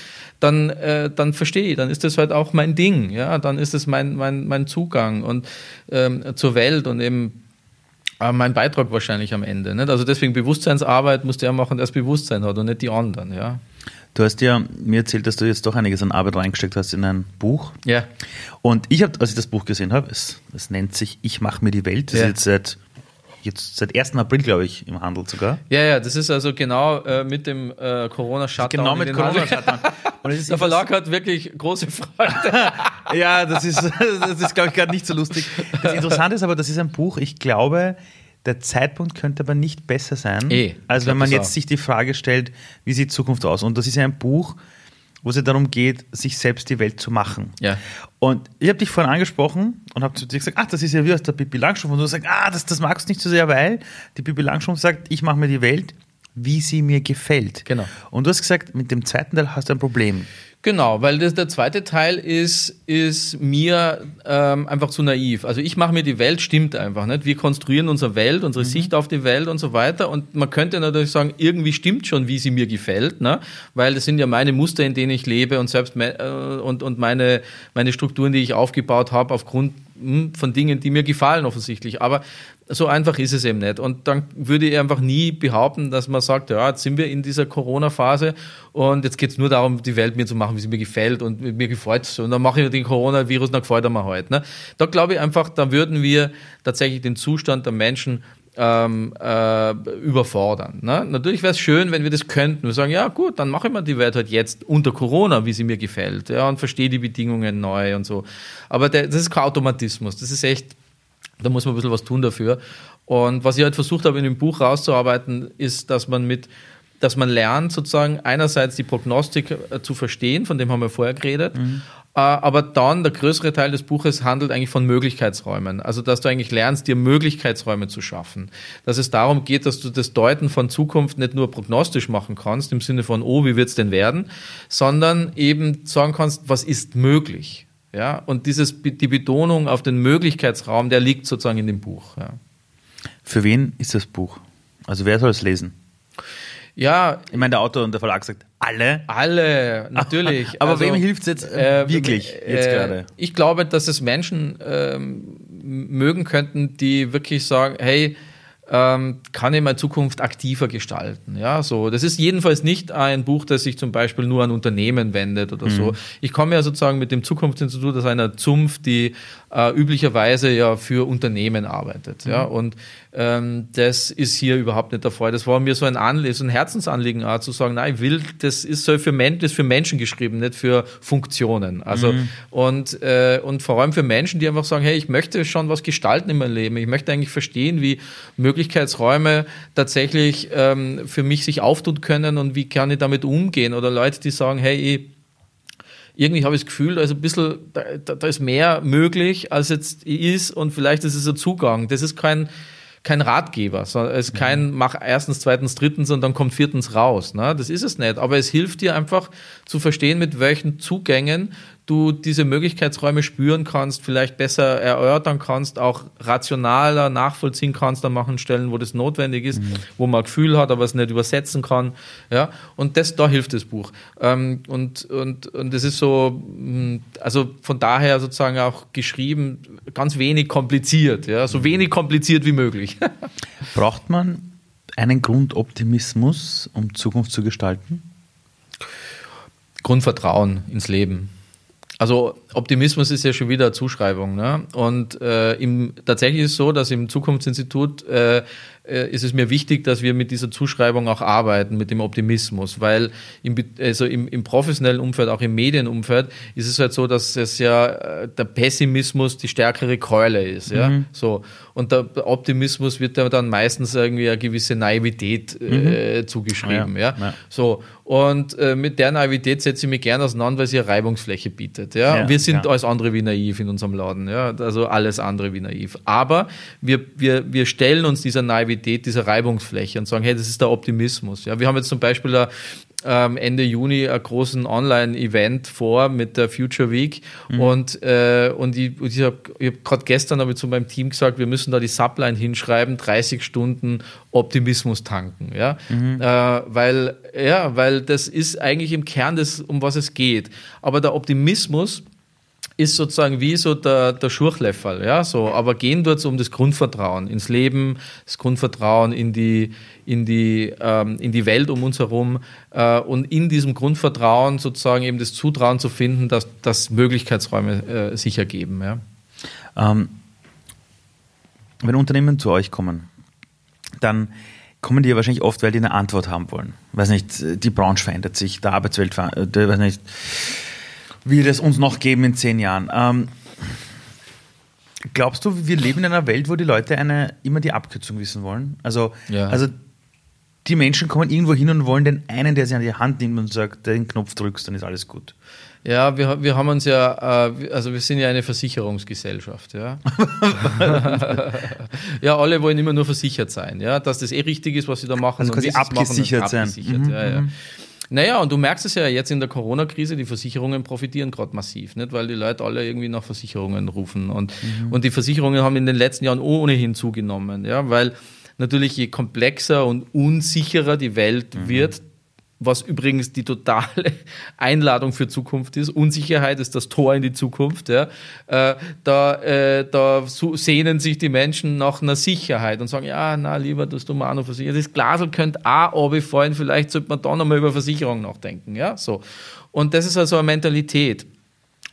dann, äh, dann verstehe ich, dann ist das halt auch mein Ding, ja, dann ist es mein, mein, mein Zugang und ähm, zur Welt und eben äh, mein Beitrag wahrscheinlich am Ende. Nicht? Also deswegen Bewusstseinsarbeit muss der machen, der das Bewusstsein hat und nicht die anderen, ja. Du hast ja mir erzählt, dass du jetzt doch einiges an Arbeit reingesteckt hast in ein Buch. Ja. Und ich habe, als ich das Buch gesehen habe, es, es nennt sich Ich mache mir die Welt. Das ja. ist jetzt seit jetzt seit 1. April, glaube ich, im Handel sogar. Ja, ja, das ist also genau äh, mit dem äh, Corona-Shutdown. Genau mit Corona-Shutdown. Der Verlag hat wirklich große Freude. ja, das ist, das ist glaube ich, gerade nicht so lustig. Das Interessante ist aber, das ist ein Buch, ich glaube, der Zeitpunkt könnte aber nicht besser sein, e, als wenn man jetzt auch. sich die Frage stellt, wie sieht Zukunft aus? Und das ist ja ein Buch, wo es ja darum geht, sich selbst die Welt zu machen. Ja. Und ich habe dich vorhin angesprochen und habe zu dir gesagt, ach, das ist ja wie aus der Bibi Langstrumpf. Und du sagst, ah, das, das magst du nicht so sehr, weil die Bibi Langstrumpf sagt, ich mache mir die Welt, wie sie mir gefällt. Genau. Und du hast gesagt, mit dem zweiten Teil hast du ein Problem. Genau, weil das, der zweite Teil ist, ist mir ähm, einfach zu naiv. Also ich mache mir die Welt, stimmt einfach nicht. Wir konstruieren unsere Welt, unsere mhm. Sicht auf die Welt und so weiter. Und man könnte natürlich sagen, irgendwie stimmt schon, wie sie mir gefällt, ne? weil das sind ja meine Muster, in denen ich lebe und selbst me äh, und, und meine, meine Strukturen, die ich aufgebaut habe, aufgrund hm, von Dingen, die mir gefallen offensichtlich. Aber so einfach ist es eben nicht. Und dann würde ich einfach nie behaupten, dass man sagt, ja, jetzt sind wir in dieser Corona-Phase und jetzt geht es nur darum, die Welt mir zu machen, wie sie mir gefällt und mir gefällt es. Und dann mache ich den Coronavirus, dann gefällt er mir halt. Ne? Da glaube ich einfach, da würden wir tatsächlich den Zustand der Menschen ähm, äh, überfordern. Ne? Natürlich wäre es schön, wenn wir das könnten. Wir sagen, ja gut, dann mache ich mal die Welt halt jetzt unter Corona, wie sie mir gefällt, ja, und verstehe die Bedingungen neu und so. Aber der, das ist kein Automatismus. Das ist echt da muss man ein bisschen was tun dafür. Und was ich halt versucht habe, in dem Buch rauszuarbeiten, ist, dass man mit, dass man lernt, sozusagen einerseits die Prognostik äh, zu verstehen, von dem haben wir vorher geredet, mhm. Äh, aber dann der größere Teil des Buches handelt eigentlich von Möglichkeitsräumen. Also, dass du eigentlich lernst, dir Möglichkeitsräume zu schaffen. Dass es darum geht, dass du das Deuten von Zukunft nicht nur prognostisch machen kannst, im Sinne von, oh, wie wird's denn werden, sondern eben sagen kannst, was ist möglich. Ja, und dieses, die Betonung auf den Möglichkeitsraum, der liegt sozusagen in dem Buch. Ja. Für wen ist das Buch? Also wer soll es lesen? Ja. Ich meine, der Autor und der Verlag sagt, alle? Alle, natürlich. Aber also, wem hilft es jetzt äh, wirklich äh, jetzt gerade? Ich glaube, dass es Menschen äh, mögen könnten, die wirklich sagen, hey, ähm, kann ich meine Zukunft aktiver gestalten. Ja, so. Das ist jedenfalls nicht ein Buch, das sich zum Beispiel nur an Unternehmen wendet oder mhm. so. Ich komme ja sozusagen mit dem Zukunftsinstitut aus einer Zunft, die äh, üblicherweise ja für Unternehmen arbeitet. Mhm. Ja, und ähm, das ist hier überhaupt nicht der Fall. Das war mir so ein Anliegen, so ein Herzensanliegen, auch, zu sagen, nein, ich will, das ist so für, Men das ist für Menschen geschrieben, nicht für Funktionen. Also mhm. und äh, und vor allem für Menschen, die einfach sagen, hey, ich möchte schon was gestalten in meinem Leben. Ich möchte eigentlich verstehen, wie Möglichkeitsräume tatsächlich ähm, für mich sich auftun können und wie kann ich damit umgehen. Oder Leute, die sagen, hey, ich irgendwie habe ich das Gefühl, also ein bisschen, da, da ist mehr möglich, als jetzt ist und vielleicht ist es ein Zugang. Das ist kein, kein Ratgeber, sondern es ist kein mhm. mach erstens, zweitens, drittens und dann kommt viertens raus. Ne? Das ist es nicht. Aber es hilft dir einfach zu verstehen, mit welchen Zugängen du diese Möglichkeitsräume spüren kannst, vielleicht besser erörtern kannst, auch rationaler nachvollziehen kannst an manchen Stellen, wo das notwendig ist, mhm. wo man ein Gefühl hat, aber es nicht übersetzen kann. Ja, und das, da hilft das Buch. Ähm, und, und, und das ist so, mm, also von daher sozusagen auch geschrieben, ganz wenig kompliziert, ja, so mhm. wenig kompliziert wie möglich. Braucht man einen Grundoptimismus, um Zukunft zu gestalten? Grundvertrauen ins Leben. Also Optimismus ist ja schon wieder Zuschreibung. Ne? Und äh, im, tatsächlich ist es so, dass im Zukunftsinstitut äh, äh, ist es mir wichtig, dass wir mit dieser Zuschreibung auch arbeiten, mit dem Optimismus, weil im, also im, im professionellen Umfeld, auch im Medienumfeld, ist es halt so, dass es ja äh, der Pessimismus die stärkere Keule ist. Ja? Mhm. So. Und der Optimismus wird dann meistens irgendwie eine gewisse Naivität äh, mhm. zugeschrieben. Ja, ja? ja. So. Und äh, mit der Naivität setze ich mich gerne auseinander, weil sie eine Reibungsfläche bietet. Ja? ja wir sind alles andere wie naiv in unserem Laden. Ja? Also alles andere wie naiv. Aber wir, wir, wir stellen uns dieser Naivität Naivität dieser Reibungsfläche und sagen, hey, das ist der Optimismus. Ja, wir haben jetzt zum Beispiel ähm, Ende Juni einen großen Online-Event vor mit der Future Week mhm. und, äh, und ich, ich habe hab gerade gestern habe ich zu meinem Team gesagt, wir müssen da die Subline hinschreiben, 30 Stunden Optimismus tanken, ja, mhm. äh, weil ja, weil das ist eigentlich im Kern des, um was es geht. Aber der Optimismus ist sozusagen wie so der, der Schurchlefferl, ja, so. Aber gehen dort um das Grundvertrauen ins Leben, das Grundvertrauen in die, in die, ähm, in die Welt um uns herum äh, und in diesem Grundvertrauen sozusagen eben das Zutrauen zu finden, dass, dass Möglichkeitsräume äh, sich ergeben, ja. Ähm, wenn Unternehmen zu euch kommen, dann kommen die ja wahrscheinlich oft, weil die eine Antwort haben wollen. Weiß nicht, die Branche verändert sich, der Arbeitswelt verändert, weiß nicht, wird es uns noch geben in zehn Jahren. Ähm, glaubst du, wir leben in einer Welt, wo die Leute eine, immer die Abkürzung wissen wollen? Also, ja. also die Menschen kommen irgendwo hin und wollen den einen, der sie an die Hand nimmt und sagt, den Knopf drückst, dann ist alles gut. Ja, wir, wir haben uns ja, äh, also wir sind ja eine Versicherungsgesellschaft, ja. ja, alle wollen immer nur versichert sein, ja, dass das eh richtig ist, was sie da machen. Also quasi abgesichert machen, sein. Abgesichert, mhm. ja, ja. Naja, und du merkst es ja jetzt in der Corona-Krise, die Versicherungen profitieren gerade massiv, nicht? weil die Leute alle irgendwie nach Versicherungen rufen. Und, mhm. und die Versicherungen haben in den letzten Jahren ohnehin zugenommen, ja, weil natürlich je komplexer und unsicherer die Welt mhm. wird, was übrigens die totale Einladung für Zukunft ist. Unsicherheit ist das Tor in die Zukunft. Ja. Äh, da, äh, da sehnen sich die Menschen nach einer Sicherheit und sagen, ja, na, lieber, dass du mal noch versichert. Das Glasel könnte auch runterfallen, vielleicht sollte man da nochmal über Versicherung nachdenken. Ja, so. Und das ist also eine Mentalität.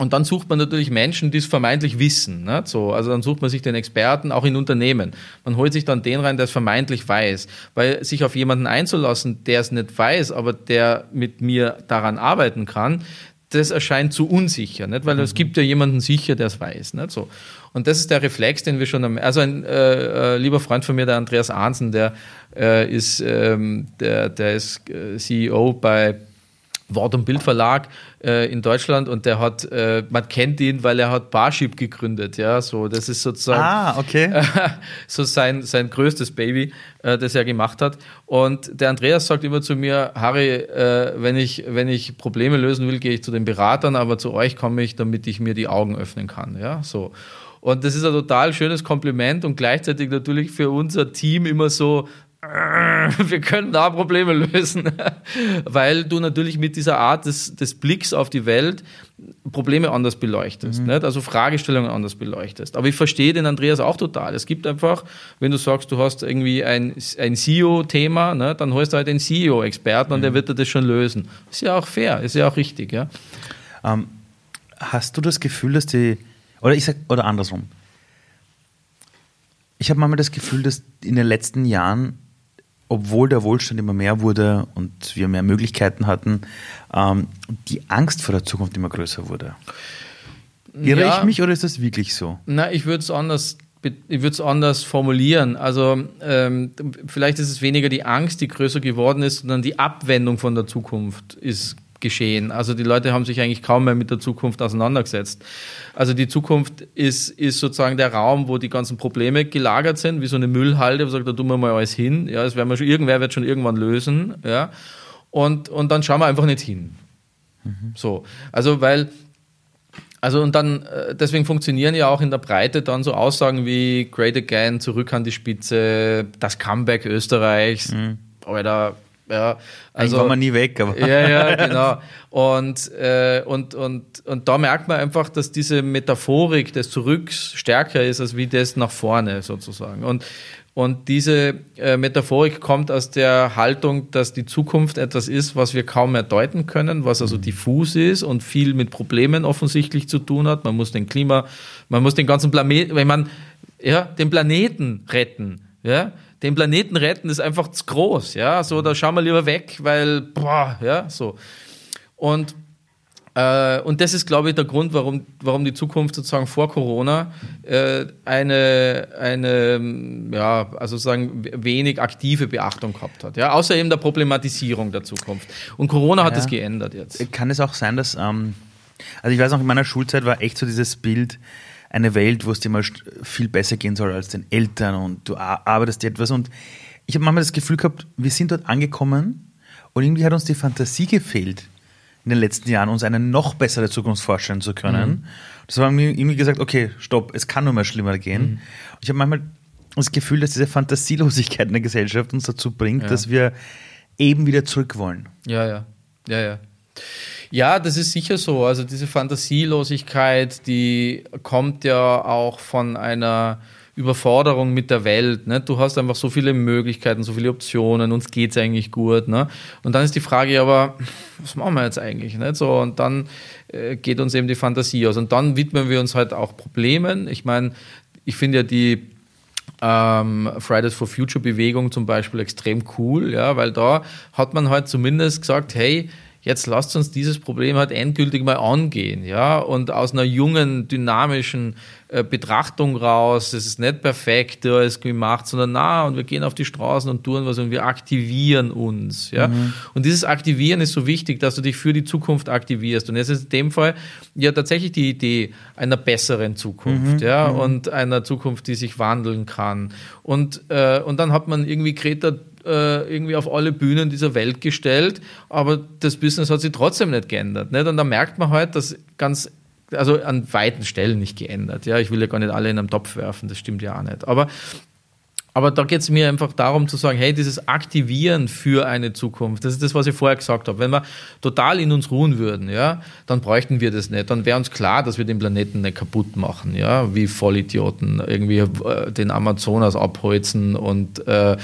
Und dann sucht man natürlich Menschen, die es vermeintlich wissen. Ne? So, also dann sucht man sich den Experten, auch in Unternehmen. Man holt sich dann den rein, der es vermeintlich weiß. Weil sich auf jemanden einzulassen, der es nicht weiß, aber der mit mir daran arbeiten kann, das erscheint zu unsicher, nicht? weil mhm. es gibt ja jemanden sicher, der es weiß. Nicht? So. Und das ist der Reflex, den wir schon haben. Also ein äh, äh, lieber Freund von mir, der Andreas Ahnsen, der äh, ist, ähm, der, der ist äh, CEO bei Wort- und Bildverlag äh, in Deutschland und der hat, äh, man kennt ihn, weil er hat Barship gegründet, ja, so, das ist sozusagen ah, okay. äh, so sein, sein größtes Baby, äh, das er gemacht hat. Und der Andreas sagt immer zu mir, Harry, äh, wenn, ich, wenn ich Probleme lösen will, gehe ich zu den Beratern, aber zu euch komme ich, damit ich mir die Augen öffnen kann, ja, so. Und das ist ein total schönes Kompliment und gleichzeitig natürlich für unser Team immer so, wir können da Probleme lösen, weil du natürlich mit dieser Art des, des Blicks auf die Welt Probleme anders beleuchtest, mhm. nicht? also Fragestellungen anders beleuchtest. Aber ich verstehe den Andreas auch total. Es gibt einfach, wenn du sagst, du hast irgendwie ein, ein CEO-Thema, ne, dann holst du halt einen CEO-Experten mhm. und der wird dir das schon lösen. Ist ja auch fair, ist ja auch richtig. Ja? Ähm, hast du das Gefühl, dass die, oder ich sag, oder andersrum, ich habe manchmal das Gefühl, dass in den letzten Jahren obwohl der Wohlstand immer mehr wurde und wir mehr Möglichkeiten hatten, ähm, die Angst vor der Zukunft immer größer wurde. Irre ja, ich mich oder ist das wirklich so? Na, ich würde es anders ich würde es anders formulieren. Also ähm, vielleicht ist es weniger die Angst, die größer geworden ist, sondern die Abwendung von der Zukunft ist geschehen. Also die Leute haben sich eigentlich kaum mehr mit der Zukunft auseinandergesetzt. Also die Zukunft ist, ist sozusagen der Raum, wo die ganzen Probleme gelagert sind, wie so eine Müllhalde, wo sagt, da tun wir mal alles hin. Ja, das werden wir schon, irgendwer wird schon irgendwann lösen. Ja. Und, und dann schauen wir einfach nicht hin. Mhm. So. Also, weil also und dann, äh, deswegen funktionieren ja auch in der Breite dann so Aussagen wie Great Again, zurück an die Spitze, das Comeback Österreichs. Mhm. Alter, ja, also kommen wir nie weg, aber. Ja, ja, genau. Und, äh, und, und, und da merkt man einfach, dass diese Metaphorik des Zurücks stärker ist, als wie das nach vorne sozusagen. Und, und diese äh, Metaphorik kommt aus der Haltung, dass die Zukunft etwas ist, was wir kaum mehr deuten können, was also mhm. diffus ist und viel mit Problemen offensichtlich zu tun hat. Man muss den Klima, man muss den ganzen Planeten, wenn man ja, den Planeten retten, ja, den Planeten retten ist einfach zu groß, ja, so, da schauen wir lieber weg, weil, boah, ja, so. Und, äh, und das ist, glaube ich, der Grund, warum, warum die Zukunft sozusagen vor Corona äh, eine, eine, ja, also sozusagen wenig aktive Beachtung gehabt hat, ja, außer eben der Problematisierung der Zukunft. Und Corona hat ja. das geändert jetzt. Kann es auch sein, dass, ähm, also ich weiß noch, in meiner Schulzeit war echt so dieses Bild, eine Welt, wo es dir mal viel besser gehen soll als den Eltern und du arbeitest dir etwas. Und ich habe manchmal das Gefühl gehabt, wir sind dort angekommen und irgendwie hat uns die Fantasie gefehlt in den letzten Jahren, uns eine noch bessere Zukunft vorstellen zu können. Mhm. Das war mir irgendwie gesagt, okay, stopp, es kann nur mehr schlimmer gehen. Mhm. Ich habe manchmal das Gefühl, dass diese Fantasielosigkeit in der Gesellschaft uns dazu bringt, ja. dass wir eben wieder zurück wollen. Ja, ja, ja, ja. Ja, das ist sicher so. Also diese Fantasielosigkeit, die kommt ja auch von einer Überforderung mit der Welt. Ne? Du hast einfach so viele Möglichkeiten, so viele Optionen, uns geht's eigentlich gut. Ne? Und dann ist die Frage aber, was machen wir jetzt eigentlich? Ne? So, und dann äh, geht uns eben die Fantasie aus. Und dann widmen wir uns halt auch Problemen. Ich meine, ich finde ja die ähm, Fridays for Future Bewegung zum Beispiel extrem cool, ja, weil da hat man halt zumindest gesagt, hey, jetzt lasst uns dieses Problem halt endgültig mal angehen, ja, und aus einer jungen, dynamischen äh, Betrachtung raus, es ist nicht perfekt alles gemacht, sondern na, und wir gehen auf die Straßen und tun was und wir aktivieren uns. Ja? Mhm. Und dieses Aktivieren ist so wichtig, dass du dich für die Zukunft aktivierst. Und jetzt ist in dem Fall ja tatsächlich die Idee einer besseren Zukunft, mhm. ja, mhm. und einer Zukunft, die sich wandeln kann. Und, äh, und dann hat man irgendwie Greta äh, irgendwie auf alle Bühnen dieser Welt gestellt, aber das Business hat sich trotzdem nicht geändert. Nicht? Und da merkt man halt, dass ganz also an weiten Stellen nicht geändert. Ja, ich will ja gar nicht alle in einen Topf werfen, das stimmt ja auch nicht. Aber aber da geht es mir einfach darum zu sagen, hey, dieses Aktivieren für eine Zukunft, das ist das, was ich vorher gesagt habe. Wenn wir total in uns ruhen würden, ja, dann bräuchten wir das nicht. Dann wäre uns klar, dass wir den Planeten nicht kaputt machen, ja, wie Vollidioten, irgendwie äh, den Amazonas abholzen und äh,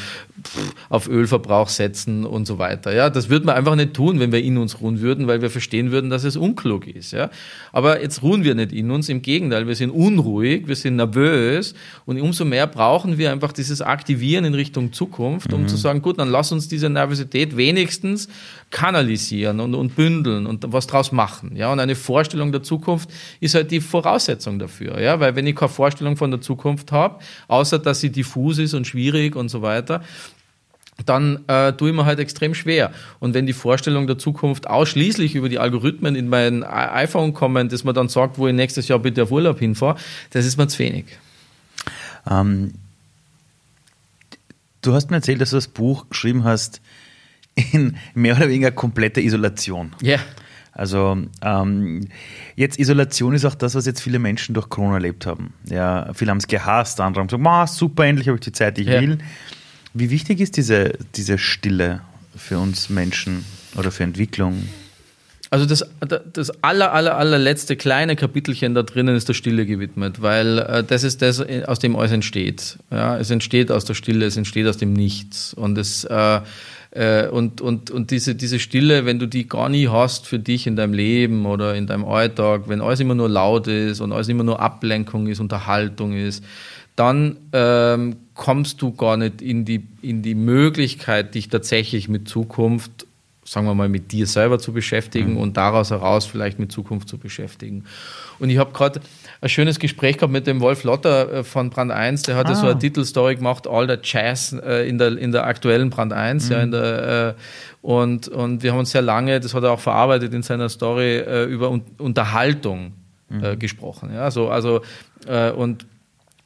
auf Ölverbrauch setzen und so weiter. Ja, das würde man einfach nicht tun, wenn wir in uns ruhen würden, weil wir verstehen würden, dass es unklug ist. Ja, aber jetzt ruhen wir nicht in uns. Im Gegenteil, wir sind unruhig, wir sind nervös und umso mehr brauchen wir einfach dieses Aktivieren in Richtung Zukunft, um mhm. zu sagen, gut, dann lass uns diese Nervosität wenigstens kanalisieren und, und bündeln und was draus machen. Ja, und eine Vorstellung der Zukunft ist halt die Voraussetzung dafür. Ja, weil wenn ich keine Vorstellung von der Zukunft habe, außer dass sie diffus ist und schwierig und so weiter, dann äh, tue ich mir halt extrem schwer. Und wenn die Vorstellung der Zukunft ausschließlich über die Algorithmen in mein iPhone kommen, dass man dann sagt, wo ich nächstes Jahr bitte auf Urlaub hinfahre, das ist mir zu wenig. Ähm, du hast mir erzählt, dass du das Buch geschrieben hast in mehr oder weniger kompletter Isolation. Ja. Yeah. Also ähm, jetzt Isolation ist auch das, was jetzt viele Menschen durch Corona erlebt haben. Ja, viele haben es gehasst, andere haben gesagt, super, endlich habe ich die Zeit, die ich ja. will. Wie wichtig ist diese, diese Stille für uns Menschen oder für Entwicklung? Also das, das aller, aller, allerletzte kleine Kapitelchen da drinnen ist der Stille gewidmet, weil äh, das ist das, aus dem alles entsteht. Ja, es entsteht aus der Stille, es entsteht aus dem Nichts. Und, es, äh, äh, und, und, und diese, diese Stille, wenn du die gar nie hast für dich in deinem Leben oder in deinem Alltag, wenn alles immer nur laut ist und alles immer nur Ablenkung ist, Unterhaltung ist, dann ähm, kommst du gar nicht in die, in die Möglichkeit, dich tatsächlich mit Zukunft, sagen wir mal, mit dir selber zu beschäftigen mhm. und daraus heraus vielleicht mit Zukunft zu beschäftigen. Und ich habe gerade ein schönes Gespräch gehabt mit dem Wolf Lotter äh, von Brand 1, der hat ah. so eine Titelstory gemacht, All the Jazz äh, in, der, in der aktuellen Brand 1, mhm. ja, in der, äh, und, und wir haben uns sehr lange, das hat er auch verarbeitet in seiner Story, äh, über Un Unterhaltung äh, mhm. gesprochen. Ja, so, also, äh, und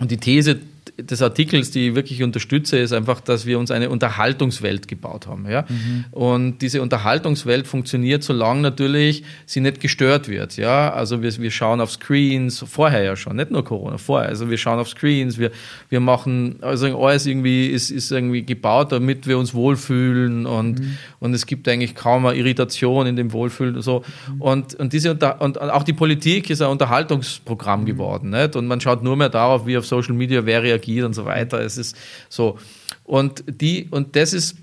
und die These des Artikels, die ich wirklich unterstütze, ist einfach, dass wir uns eine Unterhaltungswelt gebaut haben. Ja? Mhm. Und diese Unterhaltungswelt funktioniert, solange natürlich sie nicht gestört wird. Ja? Also wir, wir schauen auf Screens, vorher ja schon, nicht nur Corona, vorher. Also wir schauen auf Screens, wir, wir machen, also alles irgendwie ist, ist irgendwie gebaut, damit wir uns wohlfühlen und, mhm. und es gibt eigentlich kaum eine Irritation in dem Wohlfühlen und so. Mhm. Und, und, diese, und auch die Politik ist ein Unterhaltungsprogramm mhm. geworden. Nicht? Und man schaut nur mehr darauf, wie auf Social Media wer reagiert reagiert und so weiter. Es ist so. Und, die, und das ist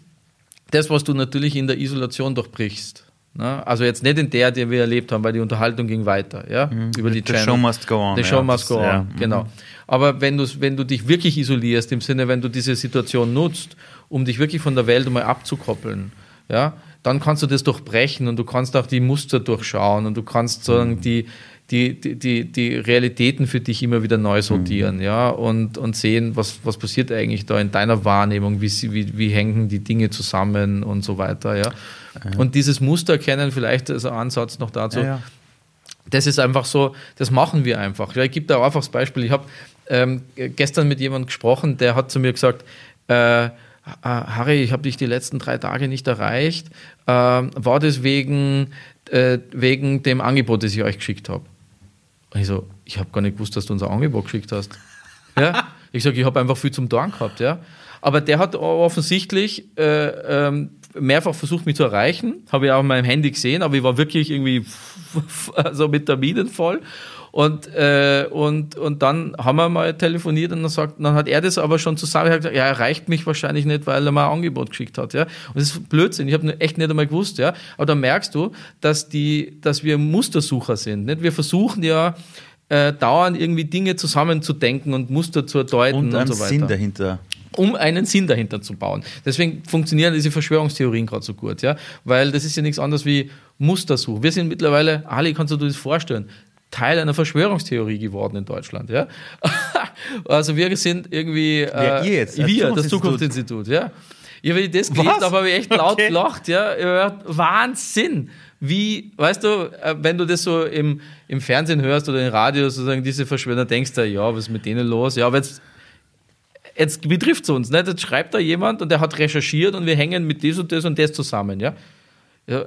das, was du natürlich in der Isolation durchbrichst. Ne? Also jetzt nicht in der, die wir erlebt haben, weil die Unterhaltung ging weiter, ja, mhm. über die The Channel. show must go on. The show ja, must go on, ja. genau. Mhm. Aber wenn du, wenn du dich wirklich isolierst, im Sinne, wenn du diese Situation nutzt, um dich wirklich von der Welt mal abzukoppeln, ja, dann kannst du das durchbrechen und du kannst auch die Muster durchschauen und du kannst sagen, mhm. Die, die, die, die Realitäten für dich immer wieder neu sortieren, mhm. ja, und, und sehen, was, was passiert eigentlich da in deiner Wahrnehmung, wie, wie, wie hängen die Dinge zusammen und so weiter, ja. ja. Und dieses Muster erkennen, vielleicht als Ansatz noch dazu, ja, ja. das ist einfach so, das machen wir einfach. Ich gebe da einfach das Beispiel, ich habe ähm, gestern mit jemandem gesprochen, der hat zu mir gesagt, äh, Harry, ich habe dich die letzten drei Tage nicht erreicht. Äh, war das wegen, äh, wegen dem Angebot, das ich euch geschickt habe? Und ich so, ich habe gar nicht gewusst, dass du unser Angebot geschickt hast. Ja? Ich sage, ich habe einfach viel zum Tun gehabt. Ja? Aber der hat offensichtlich äh, ähm, mehrfach versucht, mich zu erreichen. Habe ich auch auf meinem Handy gesehen, aber ich war wirklich irgendwie so mit Terminen voll. Und, äh, und, und dann haben wir mal telefoniert und dann, sagt, dann hat er das aber schon zusammen gesagt, ja, er erreicht mich wahrscheinlich nicht, weil er mal ein Angebot geschickt hat. Ja? Und das ist Blödsinn, ich habe echt nicht einmal gewusst. Ja? Aber da merkst du, dass, die, dass wir Mustersucher sind. Nicht? Wir versuchen ja, äh, dauernd irgendwie Dinge zusammenzudenken und Muster zu erdeuten und, und so weiter. Sinn dahinter um einen Sinn dahinter zu bauen. Deswegen funktionieren diese Verschwörungstheorien gerade so gut, ja, weil das ist ja nichts anderes wie Mustersuche. Wir sind mittlerweile, Ali, kannst du dir das vorstellen? Teil einer Verschwörungstheorie geworden in Deutschland. Ja? also wir sind irgendwie äh, ihr jetzt, wir, das Zukunftsinstitut. Ja? Ich habe das gelesen, aber habe ich echt laut okay. gelacht. Ja? Wahnsinn! Wie, weißt du, äh, wenn du das so im, im Fernsehen hörst oder im Radio, sozusagen diese Verschwörer, denkst du, ja, was ist mit denen los? Ja, aber jetzt Jetzt betrifft es uns. Nicht? Jetzt schreibt da jemand und der hat recherchiert und wir hängen mit das und das und das zusammen. Ja? ja.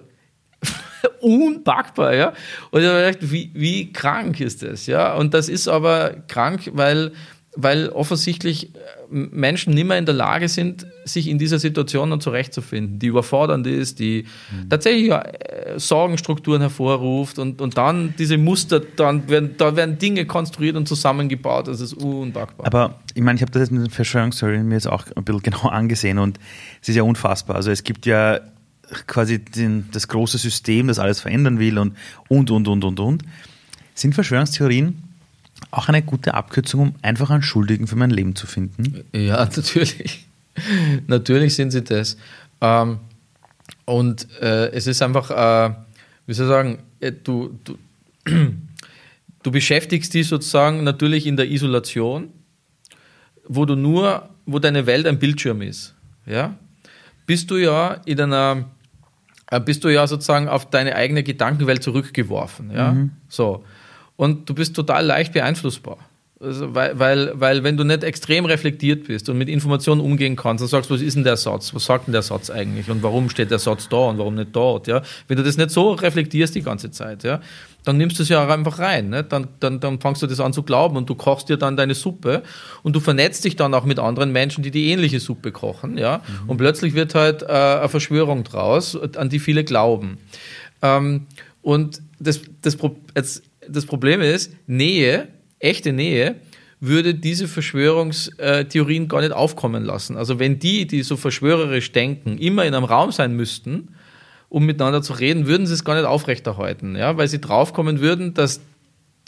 Unpackbar, ja. Und ich habe gedacht, wie, wie krank ist das, ja? Und das ist aber krank, weil weil offensichtlich äh, Menschen nicht mehr in der Lage sind, sich in dieser Situation dann zurechtzufinden, die überfordernd ist, die mhm. tatsächlich äh, Sorgenstrukturen hervorruft und, und dann diese Muster, dann werden, da werden Dinge konstruiert und zusammengebaut, das ist unpackbar. Aber ich meine, ich habe das jetzt mit den Verschwörungstheorien mir jetzt auch ein bisschen genau angesehen und es ist ja unfassbar. Also es gibt ja quasi den, das große System, das alles verändern will und und und und und und. Sind Verschwörungstheorien auch eine gute Abkürzung, um einfach einen Schuldigen für mein Leben zu finden? Ja, natürlich. natürlich sind sie das. Ähm, und äh, es ist einfach, äh, wie soll ich sagen, äh, du, du, du beschäftigst dich sozusagen natürlich in der Isolation, wo du nur, wo deine Welt ein Bildschirm ist. Ja? Bist du ja in einer, äh, bist du ja sozusagen auf deine eigene Gedankenwelt zurückgeworfen. Ja? Mhm. So und du bist total leicht beeinflussbar. Also, weil, weil, weil wenn du nicht extrem reflektiert bist und mit Informationen umgehen kannst, dann sagst du, was ist denn der Satz? Was sagt denn der Satz eigentlich? Und warum steht der Satz da und warum nicht dort? Ja? Wenn du das nicht so reflektierst die ganze Zeit, ja, dann nimmst du es ja auch einfach rein. Ne? Dann, dann, dann fangst du das an zu glauben und du kochst dir dann deine Suppe und du vernetzt dich dann auch mit anderen Menschen, die die ähnliche Suppe kochen. Ja? Mhm. Und plötzlich wird halt äh, eine Verschwörung draus, an die viele glauben. Ähm, und das, das, jetzt, das Problem ist, Nähe, echte Nähe, würde diese Verschwörungstheorien gar nicht aufkommen lassen. Also wenn die, die so verschwörerisch denken, immer in einem Raum sein müssten, um miteinander zu reden, würden sie es gar nicht aufrechterhalten, ja, weil sie draufkommen würden, dass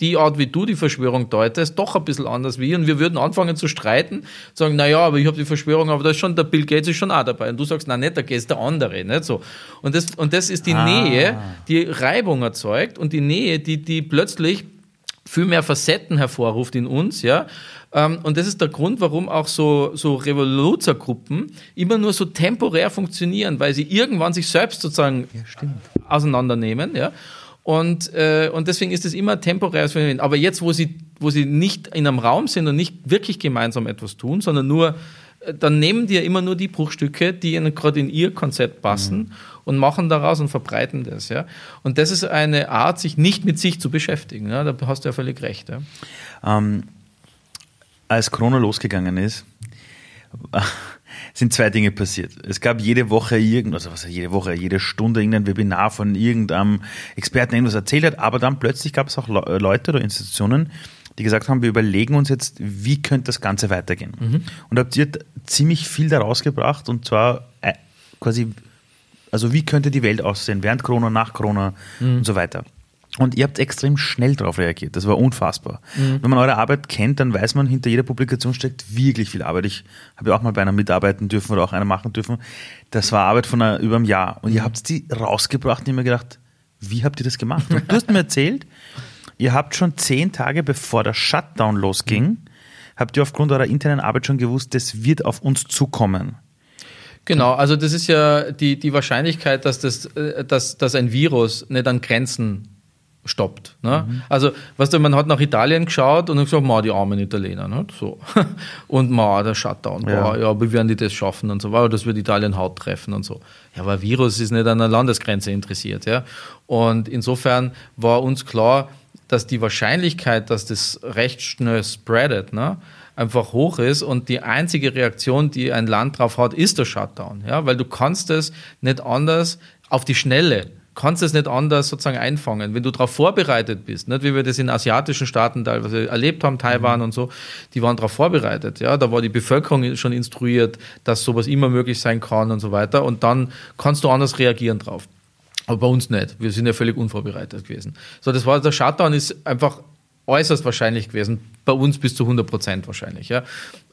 die Art, wie du die Verschwörung deutest, doch ein bisschen anders wie und wir würden anfangen zu streiten, sagen, naja, aber ich habe die Verschwörung, aber da ist schon, der Bill Gates ist schon auch dabei. Und du sagst, na nicht, der Gates der andere, nicht so. Und das, und das ist die ah. Nähe, die Reibung erzeugt und die Nähe, die, die plötzlich viel mehr Facetten hervorruft in uns, ja. Ähm, und das ist der Grund, warum auch so, so Revoluzergruppen immer nur so temporär funktionieren, weil sie irgendwann sich selbst sozusagen ja, auseinandernehmen, ja. Und, äh, und deswegen ist es immer Phänomen. Aber jetzt, wo sie, wo sie nicht in einem Raum sind und nicht wirklich gemeinsam etwas tun, sondern nur, äh, dann nehmen die ja immer nur die Bruchstücke, die gerade in ihr Konzept passen mhm. und machen daraus und verbreiten das. Ja? Und das ist eine Art, sich nicht mit sich zu beschäftigen. Ja? Da hast du ja völlig recht. Ja? Ähm, als Corona losgegangen ist, sind zwei Dinge passiert. Es gab jede Woche irgendwas, also was jede Woche, jede Stunde irgendein Webinar von irgendeinem Experten irgendwas erzählt hat, aber dann plötzlich gab es auch Leute oder Institutionen, die gesagt haben, wir überlegen uns jetzt, wie könnte das Ganze weitergehen. Mhm. Und habt ihr ziemlich viel daraus gebracht und zwar äh, quasi, also wie könnte die Welt aussehen während Corona, nach Corona mhm. und so weiter. Und ihr habt extrem schnell darauf reagiert. Das war unfassbar. Mhm. Wenn man eure Arbeit kennt, dann weiß man, hinter jeder Publikation steckt wirklich viel Arbeit. Ich habe ja auch mal bei einer mitarbeiten dürfen oder auch einer machen dürfen. Das war Arbeit von einer, über einem Jahr. Und ihr mhm. habt die rausgebracht und ich mir gedacht, wie habt ihr das gemacht? Und du hast mir erzählt, ihr habt schon zehn Tage bevor der Shutdown losging, mhm. habt ihr aufgrund eurer internen Arbeit schon gewusst, das wird auf uns zukommen. Genau, also das ist ja die, die Wahrscheinlichkeit, dass, das, äh, dass, dass ein Virus nicht an Grenzen stoppt. Ne? Mhm. Also, weißt du, man hat nach Italien geschaut und gesagt, ma, die armen Italiener. Ne? So. Und ma, der Shutdown, ja. Boah, ja, wie werden die das schaffen und so weiter, das wird Italien hart treffen und so. Ja, aber Virus ist nicht an der Landesgrenze interessiert. Ja? Und insofern war uns klar, dass die Wahrscheinlichkeit, dass das recht schnell spreadet, ne? einfach hoch ist und die einzige Reaktion, die ein Land drauf hat, ist der Shutdown. Ja? Weil du kannst es nicht anders auf die Schnelle kannst es nicht anders sozusagen einfangen. Wenn du darauf vorbereitet bist, nicht wie wir das in asiatischen Staaten teilweise erlebt haben, Taiwan mhm. und so, die waren darauf vorbereitet. Ja, da war die Bevölkerung schon instruiert, dass sowas immer möglich sein kann und so weiter. Und dann kannst du anders reagieren drauf. Aber bei uns nicht. Wir sind ja völlig unvorbereitet gewesen. So, das war der Shutdown ist einfach äußerst wahrscheinlich gewesen. Bei uns bis zu 100 Prozent wahrscheinlich. Ja.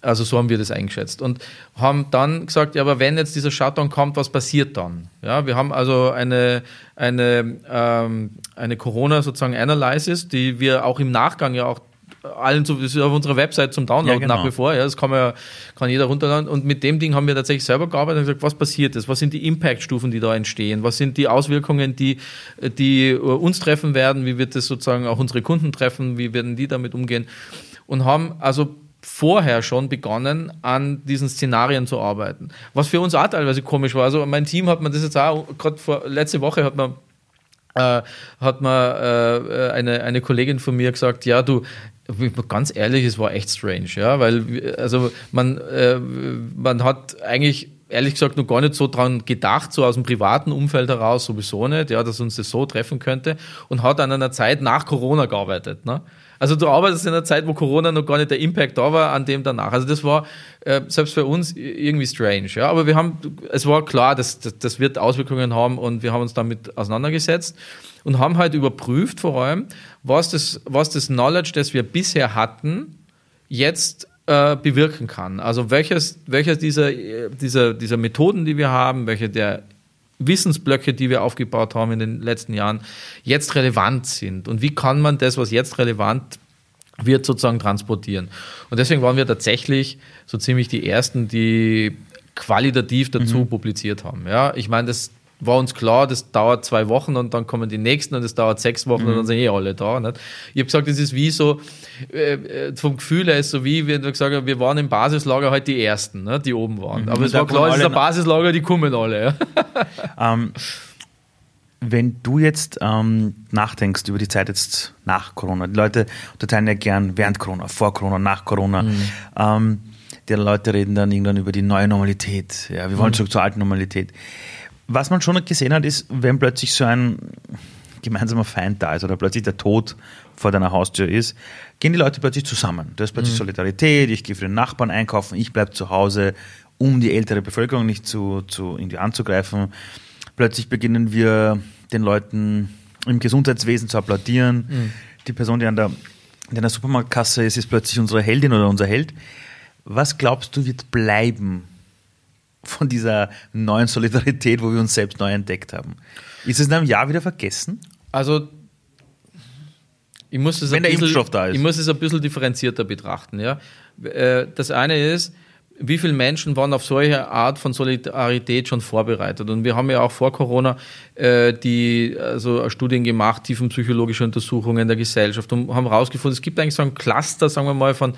Also so haben wir das eingeschätzt. Und haben dann gesagt, ja, aber wenn jetzt dieser Shutdown kommt, was passiert dann? Ja, wir haben also eine, eine, ähm, eine Corona sozusagen Analysis, die wir auch im Nachgang ja auch allen zu, das ist auf unserer Website zum Download ja, genau. nach wie vor. Ja, das kann man ja, kann jeder runterladen. Und mit dem Ding haben wir tatsächlich selber gearbeitet und gesagt, was passiert ist? Was sind die Impact-Stufen, die da entstehen? Was sind die Auswirkungen, die, die uns treffen werden? Wie wird das sozusagen auch unsere Kunden treffen? Wie werden die damit umgehen? Und haben also vorher schon begonnen, an diesen Szenarien zu arbeiten. Was für uns auch teilweise komisch war. Also mein Team hat man das jetzt auch, gerade letzte Woche hat man äh, hat mir äh, eine, eine Kollegin von mir gesagt, ja, du, ganz ehrlich, es war echt strange, ja, weil also man, äh, man hat eigentlich ehrlich gesagt noch gar nicht so dran gedacht, so aus dem privaten Umfeld heraus sowieso nicht, ja, dass uns das so treffen könnte und hat an einer Zeit nach Corona gearbeitet. Ne? Also du arbeitest in einer Zeit, wo Corona noch gar nicht der Impact da war, an dem danach. Also das war äh, selbst für uns irgendwie strange. Ja? Aber wir haben, es war klar, dass, dass das wird Auswirkungen haben und wir haben uns damit auseinandergesetzt und haben halt überprüft vor allem, was das, was das Knowledge, das wir bisher hatten, jetzt äh, bewirken kann. Also welches, welches dieser, dieser, dieser Methoden, die wir haben, welche der Wissensblöcke, die wir aufgebaut haben in den letzten Jahren, jetzt relevant sind. Und wie kann man das, was jetzt relevant wird, sozusagen transportieren? Und deswegen waren wir tatsächlich so ziemlich die Ersten, die qualitativ dazu mhm. publiziert haben. Ja, ich meine, das war uns klar, das dauert zwei Wochen und dann kommen die nächsten und es dauert sechs Wochen mhm. und dann sind eh alle da. Nicht? Ich habe gesagt, es ist wie so, äh, äh, vom Gefühl her ist so wie, wenn wir gesagt haben, wir waren im Basislager halt die Ersten, ne, die oben waren. Mhm. Aber es war klar, es ist ein Basislager, die kommen alle. Ja. Ähm, wenn du jetzt ähm, nachdenkst über die Zeit jetzt nach Corona, die Leute unterteilen ja gern während Corona, vor Corona, nach Corona. Mhm. Ähm, die Leute reden dann irgendwann über die neue Normalität. Ja, wir wollen mhm. zurück zur alten Normalität was man schon gesehen hat, ist, wenn plötzlich so ein gemeinsamer Feind da ist oder plötzlich der Tod vor deiner Haustür ist, gehen die Leute plötzlich zusammen. Da ist plötzlich mhm. Solidarität, ich gehe für den Nachbarn einkaufen, ich bleibe zu Hause, um die ältere Bevölkerung nicht zu, zu irgendwie anzugreifen. Plötzlich beginnen wir den Leuten im Gesundheitswesen zu applaudieren. Mhm. Die Person, die an der, die an der Supermarktkasse ist, ist plötzlich unsere Heldin oder unser Held. Was glaubst du, wird bleiben von dieser neuen Solidarität, wo wir uns selbst neu entdeckt haben. Ist es in einem Jahr wieder vergessen? Also, ich muss es, Wenn ein, bisschen, da ist. Ich muss es ein bisschen differenzierter betrachten. Ja? Äh, das eine ist, wie viele Menschen waren auf solche Art von Solidarität schon vorbereitet? Und wir haben ja auch vor Corona äh, die also Studien gemacht, tiefenpsychologische Untersuchungen der Gesellschaft und haben herausgefunden, es gibt eigentlich so ein Cluster, sagen wir mal, von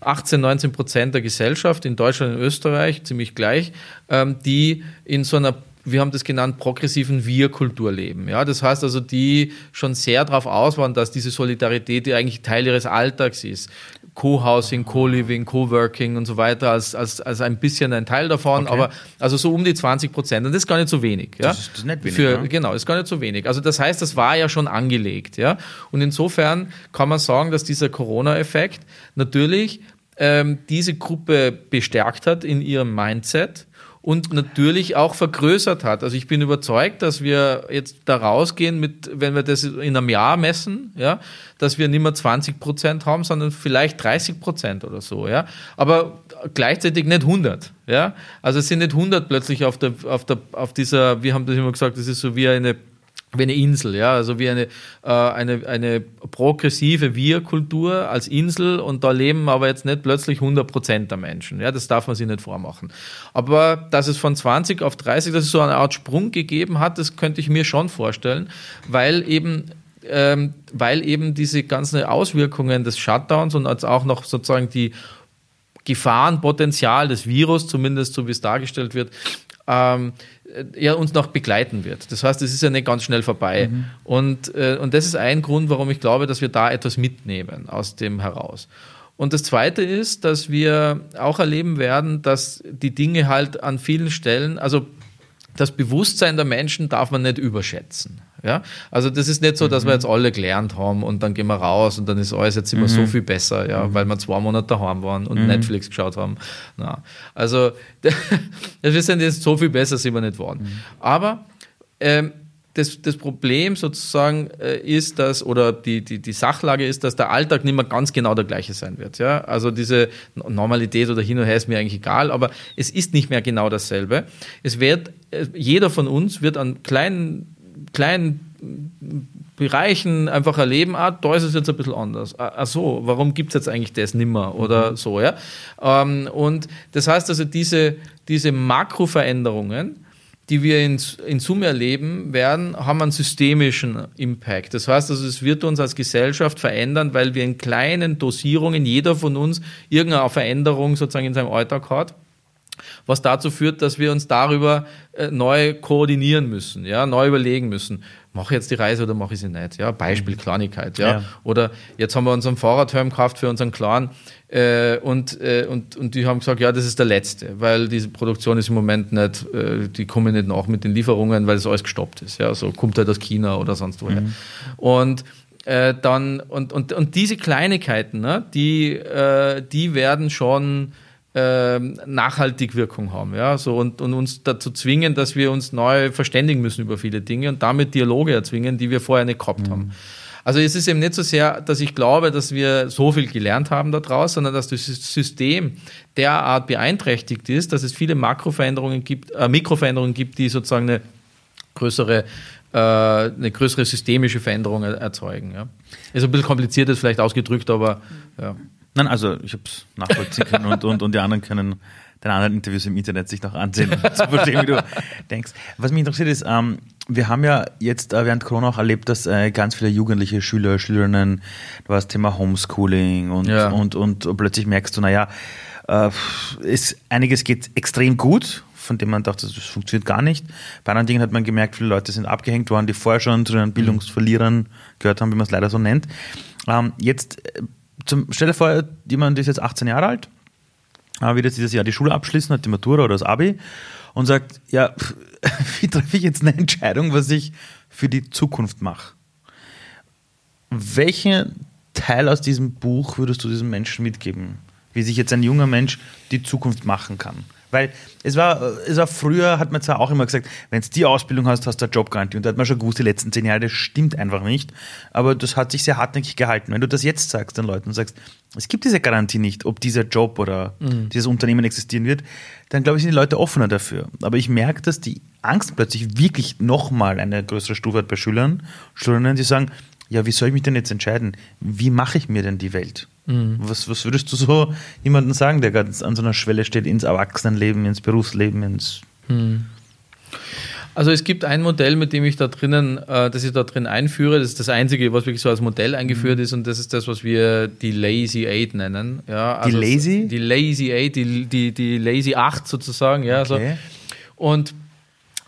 18, 19 Prozent der Gesellschaft in Deutschland und Österreich, ziemlich gleich, ähm, die in so einer wir haben das genannt, progressiven Wir-Kultur leben. Ja, das heißt also, die schon sehr darauf aus waren, dass diese Solidarität, die eigentlich Teil ihres Alltags ist, Co-Housing, Co-Living, Co-Working und so weiter als, als, als ein bisschen ein Teil davon, okay. aber also so um die 20 Prozent. Und das ist gar nicht so wenig. Ja? Das, ist, das ist nicht wenig. Für, ja? Genau, ist gar nicht so wenig. Also das heißt, das war ja schon angelegt. Ja? Und insofern kann man sagen, dass dieser Corona-Effekt natürlich ähm, diese Gruppe bestärkt hat in ihrem Mindset und natürlich auch vergrößert hat. Also ich bin überzeugt, dass wir jetzt da rausgehen mit, wenn wir das in einem Jahr messen, ja, dass wir nicht mehr 20 Prozent haben, sondern vielleicht 30 Prozent oder so, ja. Aber gleichzeitig nicht 100, ja. Also es sind nicht 100 plötzlich auf der, auf der, auf dieser, wir haben das immer gesagt, das ist so wie eine wie eine Insel, ja, also wie eine, äh, eine, eine progressive Wir-Kultur als Insel und da leben aber jetzt nicht plötzlich 100 Prozent der Menschen, ja, das darf man sich nicht vormachen. Aber dass es von 20 auf 30, dass es so eine Art Sprung gegeben hat, das könnte ich mir schon vorstellen, weil eben ähm, weil eben diese ganzen Auswirkungen des Shutdowns und als auch noch sozusagen die Gefahrenpotenzial des Virus, zumindest so wie es dargestellt wird, ähm, ja, uns noch begleiten wird. Das heißt, es ist ja nicht ganz schnell vorbei. Mhm. Und, äh, und das ist ein Grund, warum ich glaube, dass wir da etwas mitnehmen aus dem heraus. Und das Zweite ist, dass wir auch erleben werden, dass die Dinge halt an vielen Stellen, also das Bewusstsein der Menschen darf man nicht überschätzen. Ja? Also das ist nicht so, dass mhm. wir jetzt alle gelernt haben und dann gehen wir raus und dann ist alles jetzt immer mhm. so viel besser, ja, mhm. weil wir zwei Monate daheim waren und mhm. Netflix geschaut haben. Na. Also wir sind jetzt so viel besser, sind wir nicht worden. Mhm. Aber ähm, das, das Problem sozusagen äh, ist, dass, oder die, die, die Sachlage ist, dass der Alltag nicht mehr ganz genau der gleiche sein wird. Ja? Also diese Normalität oder hin und her ist mir eigentlich egal, aber es ist nicht mehr genau dasselbe. Es wird, äh, jeder von uns wird an kleinen kleinen Bereichen einfach erleben, ah, da ist es jetzt ein bisschen anders. Ah, ach so, warum gibt es jetzt eigentlich das nimmer oder mhm. so, ja? Ähm, und das heißt also, diese, diese Makroveränderungen, die wir in, in Summe erleben werden, haben einen systemischen Impact. Das heißt also, es wird uns als Gesellschaft verändern, weil wir in kleinen Dosierungen, jeder von uns irgendeine Veränderung sozusagen in seinem Alltag hat was dazu führt, dass wir uns darüber äh, neu koordinieren müssen, ja, neu überlegen müssen. Mache ich jetzt die Reise oder mache ich sie nicht? Ja, Beispiel mhm. Kleinigkeit, ja. ja. Oder jetzt haben wir unseren Fahrradhelm gekauft für unseren Clan äh, und, äh, und, und die haben gesagt, ja, das ist der letzte, weil diese Produktion ist im Moment nicht, äh, die kommen nicht nach mit den Lieferungen, weil es alles gestoppt ist. Ja, so kommt halt aus China oder sonst woher. Mhm. Und äh, dann, und, und, und diese Kleinigkeiten, ne, die, äh, die werden schon ähm, nachhaltig Wirkung haben, ja, so und, und uns dazu zwingen, dass wir uns neu verständigen müssen über viele Dinge und damit Dialoge erzwingen, die wir vorher nicht gehabt mhm. haben. Also es ist eben nicht so sehr, dass ich glaube, dass wir so viel gelernt haben daraus, sondern dass das System derart beeinträchtigt ist, dass es viele Makroveränderungen gibt, äh, Mikroveränderungen gibt, die sozusagen eine größere äh, eine größere systemische Veränderung erzeugen. Ja. Ist ein bisschen kompliziert, ist vielleicht ausgedrückt, aber ja. Nein, also ich habe es nachvollziehen können und, und, und die anderen können deine anderen Interviews im Internet sich noch ansehen, zu verstehen, wie du denkst. Was mich interessiert ist, ähm, wir haben ja jetzt äh, während Corona auch erlebt, dass äh, ganz viele jugendliche Schüler, Schülerinnen, da war das Thema Homeschooling und, ja. und, und, und, plötzlich merkst du, naja, äh, ist, einiges geht extrem gut, von dem man dachte, das funktioniert gar nicht. Bei anderen Dingen hat man gemerkt, viele Leute sind abgehängt worden, die vorher schon zu den Bildungsverlierern gehört haben, wie man es leider so nennt. Ähm, jetzt äh, zum, stell dir vor, jemand ist jetzt 18 Jahre alt, wird jetzt dieses Jahr die Schule abschließen, hat die Matura oder das Abi und sagt, ja, wie treffe ich jetzt eine Entscheidung, was ich für die Zukunft mache? Welchen Teil aus diesem Buch würdest du diesem Menschen mitgeben? Wie sich jetzt ein junger Mensch die Zukunft machen kann? Weil es war, es war früher, hat man zwar auch immer gesagt, wenn du die Ausbildung hast, hast du eine Jobgarantie. Und da hat man schon gewusst, die letzten zehn Jahre, das stimmt einfach nicht. Aber das hat sich sehr hartnäckig gehalten. Wenn du das jetzt sagst den Leuten und sagst, es gibt diese Garantie nicht, ob dieser Job oder mhm. dieses Unternehmen existieren wird, dann glaube ich, sind die Leute offener dafür. Aber ich merke, dass die Angst plötzlich wirklich nochmal eine größere Stufe hat bei Schülern, Schülerinnen, die sagen, ja, wie soll ich mich denn jetzt entscheiden? Wie mache ich mir denn die Welt? Mhm. Was, was würdest du so jemandem sagen, der gerade an so einer Schwelle steht, ins Erwachsenenleben, ins Berufsleben, ins. Mhm. Also es gibt ein Modell, mit dem ich da drinnen, äh, das ich da drin einführe. Das ist das einzige, was wirklich so als Modell eingeführt mhm. ist, und das ist das, was wir die Lazy Eight nennen. Ja, also die Lazy? Die Lazy Eight, die, die, die Lazy Acht sozusagen. Ja, okay. so. Und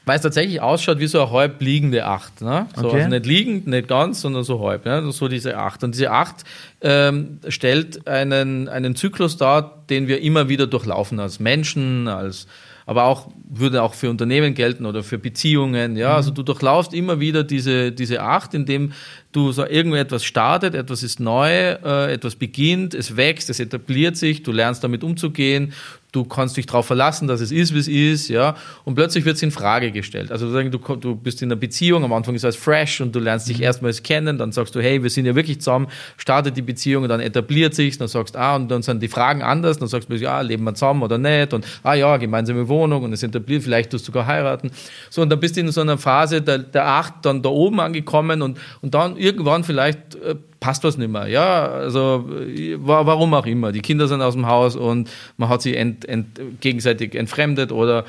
weil es tatsächlich ausschaut wie so eine halb liegende Acht. Ne? So, okay. Also nicht liegend, nicht ganz, sondern so halb. Ne? So diese Acht. Und diese Acht ähm, stellt einen, einen Zyklus dar, den wir immer wieder durchlaufen als Menschen, als aber auch würde auch für Unternehmen gelten oder für Beziehungen. Ja, also mhm. du durchlaufst immer wieder diese, diese Acht, indem du so irgendetwas startet, etwas ist neu, äh, etwas beginnt, es wächst, es etabliert sich, du lernst damit umzugehen, du kannst dich darauf verlassen, dass es ist, wie es ist, ja, und plötzlich wird es in Frage gestellt. Also du, du bist in einer Beziehung, am Anfang ist es fresh und du lernst dich mhm. erstmals kennen, dann sagst du, hey, wir sind ja wirklich zusammen, startet die Beziehung und dann etabliert sich, dann sagst du, ah, und dann sind die Fragen anders, dann sagst du, ja, leben wir zusammen oder nicht und ah ja, gemeinsame Wohnung und es etabliert, vielleicht tust du sogar heiraten. So, und dann bist du in so einer Phase der, der Acht dann da oben angekommen und, und dann irgendwann vielleicht äh, passt was nicht mehr. Ja, also warum auch immer. Die Kinder sind aus dem Haus und man hat sie ent, ent, gegenseitig entfremdet oder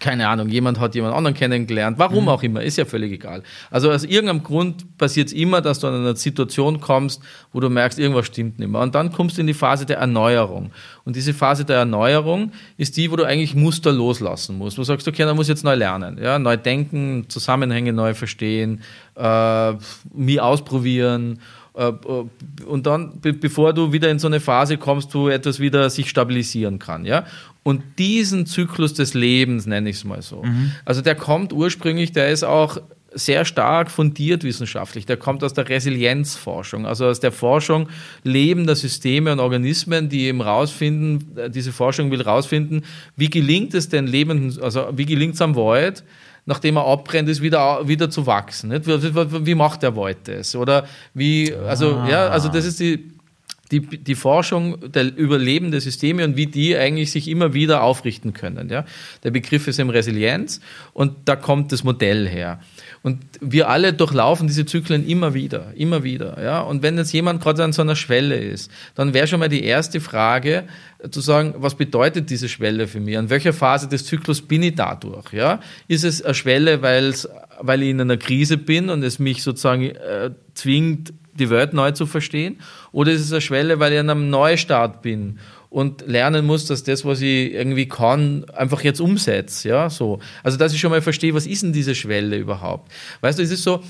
keine Ahnung, jemand hat jemand anderen kennengelernt, warum mhm. auch immer, ist ja völlig egal. Also aus irgendeinem Grund passiert es immer, dass du in eine Situation kommst, wo du merkst, irgendwas stimmt nicht mehr. Und dann kommst du in die Phase der Erneuerung. Und diese Phase der Erneuerung ist die, wo du eigentlich Muster loslassen musst. Du sagst, okay, dann muss ich jetzt neu lernen, ja, neu denken, Zusammenhänge neu verstehen, äh, mich ausprobieren äh, äh, und dann, bevor du wieder in so eine Phase kommst, wo etwas wieder sich stabilisieren kann, ja. Und diesen Zyklus des Lebens nenne ich es mal so. Mhm. Also der kommt ursprünglich, der ist auch sehr stark fundiert wissenschaftlich. Der kommt aus der Resilienzforschung, also aus der Forschung lebender Systeme und Organismen, die eben rausfinden, äh, diese Forschung will rausfinden, wie gelingt es den lebenden, also wie gelingt es am Wald, nachdem er abbrennt, ist wieder, wieder zu wachsen. Nicht? Wie, wie macht der Wald das? Oder wie, also, ah. ja, also das ist die, die, die Forschung der überlebenden Systeme und wie die eigentlich sich immer wieder aufrichten können. Ja? Der Begriff ist eben Resilienz und da kommt das Modell her. Und wir alle durchlaufen diese Zyklen immer wieder, immer wieder. Ja? Und wenn jetzt jemand gerade an so einer Schwelle ist, dann wäre schon mal die erste Frage, äh, zu sagen, was bedeutet diese Schwelle für mich? An welcher Phase des Zyklus bin ich dadurch? Ja? Ist es eine Schwelle, weil's, weil ich in einer Krise bin und es mich sozusagen äh, zwingt, die Welt neu zu verstehen? Oder ist es eine Schwelle, weil ich an einem Neustart bin und lernen muss, dass das, was ich irgendwie kann, einfach jetzt umsetze. Ja, so. Also, dass ich schon mal verstehe, was ist denn diese Schwelle überhaupt? Weißt du, es ist so,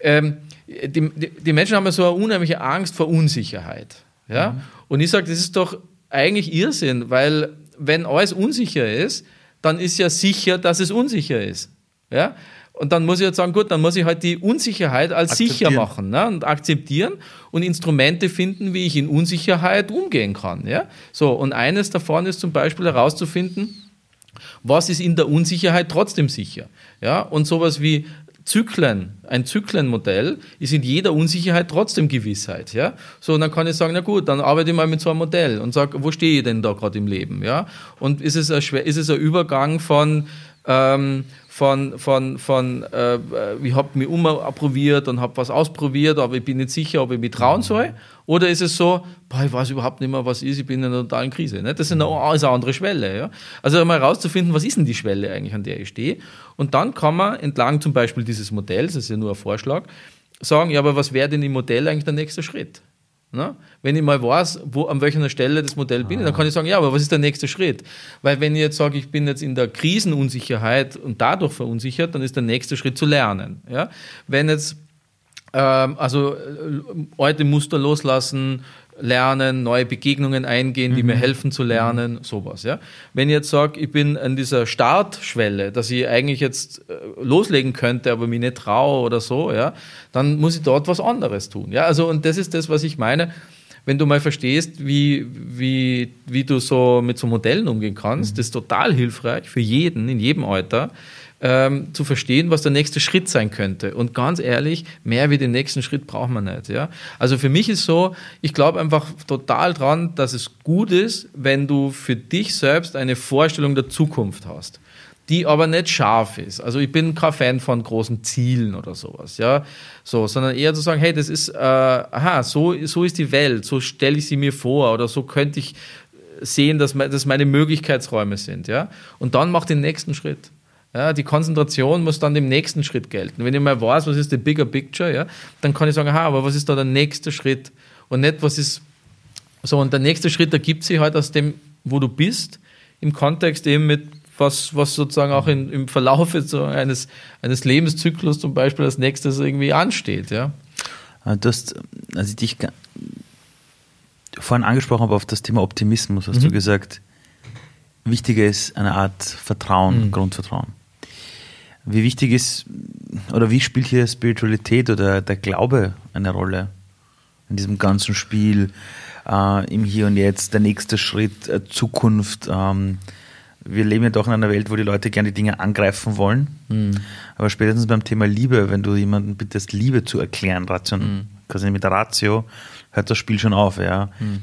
ähm, die, die, Menschen haben ja so eine unheimliche Angst vor Unsicherheit. Ja? Mhm. Und ich sage, das ist doch eigentlich Irrsinn, weil wenn alles unsicher ist, dann ist ja sicher, dass es unsicher ist. Ja? Und dann muss ich jetzt sagen, gut, dann muss ich halt die Unsicherheit als sicher machen ne? und akzeptieren und Instrumente finden, wie ich in Unsicherheit umgehen kann. Ja? So, und eines davon ist zum Beispiel herauszufinden, was ist in der Unsicherheit trotzdem sicher. Ja? Und sowas wie Zyklen, ein Zyklenmodell ist in jeder Unsicherheit trotzdem Gewissheit. Ja? So, und dann kann ich sagen, na gut, dann arbeite ich mal mit so einem Modell und sage, wo stehe ich denn da gerade im Leben? Ja? Und ist es ein, ist es ein Übergang von ähm, von, von, von äh, ich habe mich umprobiert und habe was ausprobiert, aber ich bin nicht sicher, ob ich mich trauen soll. Oder ist es so, boah, ich weiß überhaupt nicht mehr, was ist, ich bin in einer totalen Krise. Ne? Das ist eine, ist eine andere Schwelle. Ja? Also einmal herauszufinden, was ist denn die Schwelle eigentlich, an der ich stehe. Und dann kann man entlang zum Beispiel dieses Modells, das ist ja nur ein Vorschlag, sagen, ja, aber was wäre denn im Modell eigentlich der nächste Schritt? Ne? Wenn ich mal weiß, wo, an welcher Stelle das Modell bin, ah. dann kann ich sagen, ja, aber was ist der nächste Schritt? Weil wenn ich jetzt sage, ich bin jetzt in der Krisenunsicherheit und dadurch verunsichert, dann ist der nächste Schritt zu lernen. Ja? Wenn jetzt ähm, also äh, alte Muster loslassen, lernen, neue Begegnungen eingehen, die mhm. mir helfen zu lernen, mhm. sowas. Ja? Wenn ich jetzt sage, ich bin an dieser Startschwelle, dass ich eigentlich jetzt äh, loslegen könnte, aber mich nicht traue oder so, ja, dann muss ich dort was anderes tun. Ja? Also, und das ist das, was ich meine. Wenn du mal verstehst, wie, wie, wie du so mit so Modellen umgehen kannst, mhm. das ist total hilfreich für jeden, in jedem Alter ähm, zu verstehen, was der nächste Schritt sein könnte. Und ganz ehrlich, mehr wie den nächsten Schritt braucht man nicht. Ja? Also für mich ist so, ich glaube einfach total dran, dass es gut ist, wenn du für dich selbst eine Vorstellung der Zukunft hast die aber nicht scharf ist. Also ich bin kein Fan von großen Zielen oder sowas, ja, so, sondern eher zu sagen, hey, das ist, äh, aha, so, so ist die Welt, so stelle ich sie mir vor oder so könnte ich sehen, dass, das meine Möglichkeitsräume sind, ja, und dann mach den nächsten Schritt. Ja, die Konzentration muss dann dem nächsten Schritt gelten. Wenn ich mal weiß, was ist the bigger picture, ja, dann kann ich sagen, aha, aber was ist da der nächste Schritt? Und nicht, was ist so, und der nächste Schritt ergibt sich halt aus dem, wo du bist, im Kontext eben mit was, was sozusagen auch in, im Verlauf so eines, eines Lebenszyklus zum Beispiel als nächstes irgendwie ansteht. Ja. Ah, du hast, als ich dich vorhin angesprochen habe auf das Thema Optimismus, hast mhm. du gesagt, wichtiger ist eine Art Vertrauen, mhm. Grundvertrauen. Wie wichtig ist oder wie spielt hier Spiritualität oder der Glaube eine Rolle in diesem ganzen Spiel, äh, im Hier und Jetzt, der nächste Schritt, äh, Zukunft? Ähm, wir leben ja doch in einer Welt, wo die Leute gerne die Dinge angreifen wollen. Mhm. Aber spätestens beim Thema Liebe, wenn du jemanden bittest, Liebe zu erklären, Ration, mhm. quasi mit der Ratio, hört das Spiel schon auf. Ja. Mhm.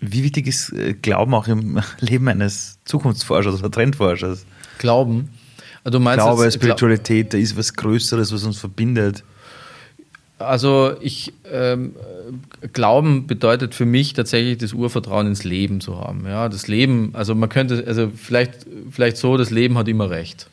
Wie wichtig ist äh, Glauben auch im Leben eines Zukunftsforschers oder Trendforschers? Glauben? Also du meinst Glaube, Spiritualität, da ist was Größeres, was uns verbindet. Also ich ähm, Glauben bedeutet für mich tatsächlich das Urvertrauen ins Leben zu haben. Ja, das Leben, also man könnte, also vielleicht, vielleicht so, das Leben hat immer recht.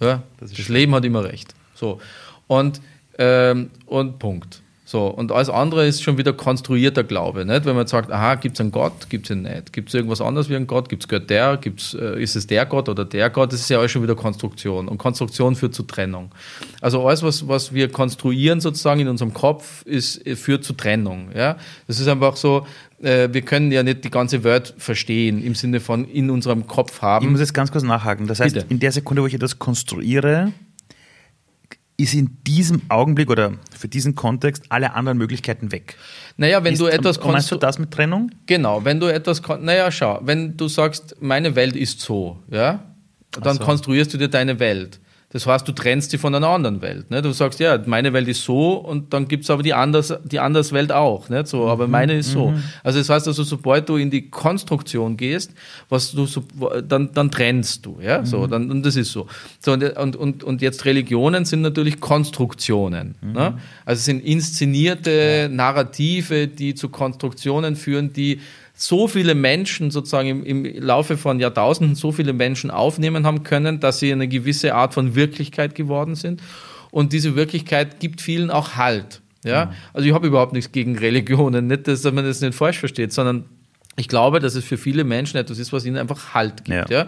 Ja, das, das Leben hat immer recht. So und ähm, und Punkt. So, und alles andere ist schon wieder konstruierter Glaube. Nicht? Wenn man sagt, aha, gibt es einen Gott, gibt es ihn nicht. Gibt es irgendwas anderes wie einen Gott? Gibt es Gott der? Gibt's, äh, ist es der Gott oder der Gott? Das ist ja alles schon wieder Konstruktion. Und Konstruktion führt zu Trennung. Also alles, was, was wir konstruieren sozusagen in unserem Kopf, ist, äh, führt zu Trennung. Ja? Das ist einfach so, äh, wir können ja nicht die ganze Welt verstehen, im Sinne von in unserem Kopf haben. Ich muss jetzt ganz kurz nachhaken. Das heißt, Bitte. in der Sekunde, wo ich etwas konstruiere, ist in diesem Augenblick oder für diesen Kontext alle anderen Möglichkeiten weg. Naja, wenn ist, du etwas kannst. Meinst du das mit Trennung? Genau, wenn du etwas. Naja, schau, wenn du sagst, meine Welt ist so, ja, dann so. konstruierst du dir deine Welt. Das heißt, du trennst sie von einer anderen Welt. Ne? Du sagst, ja, meine Welt ist so und dann gibt's aber die, Anders, die Anderswelt auch. Nicht? So, aber Mhm. meine ist so. Also das heißt also, sobald du in die Konstruktion gehst, was du so, dann, dann trennst du. Ja? So, Mhm. dann, und das ist so. so und, und, und, und jetzt Religionen sind natürlich Konstruktionen. Mhm. Ne? Also es sind inszenierte Narrative, die zu Konstruktionen führen, die so viele Menschen sozusagen im, im Laufe von Jahrtausenden so viele Menschen aufnehmen haben können, dass sie eine gewisse Art von Wirklichkeit geworden sind. Und diese Wirklichkeit gibt vielen auch Halt. Ja, also ich habe überhaupt nichts gegen Religionen, nicht, dass man das nicht falsch versteht, sondern ich glaube, dass es für viele Menschen etwas ist, was ihnen einfach Halt gibt. Ja. Ja.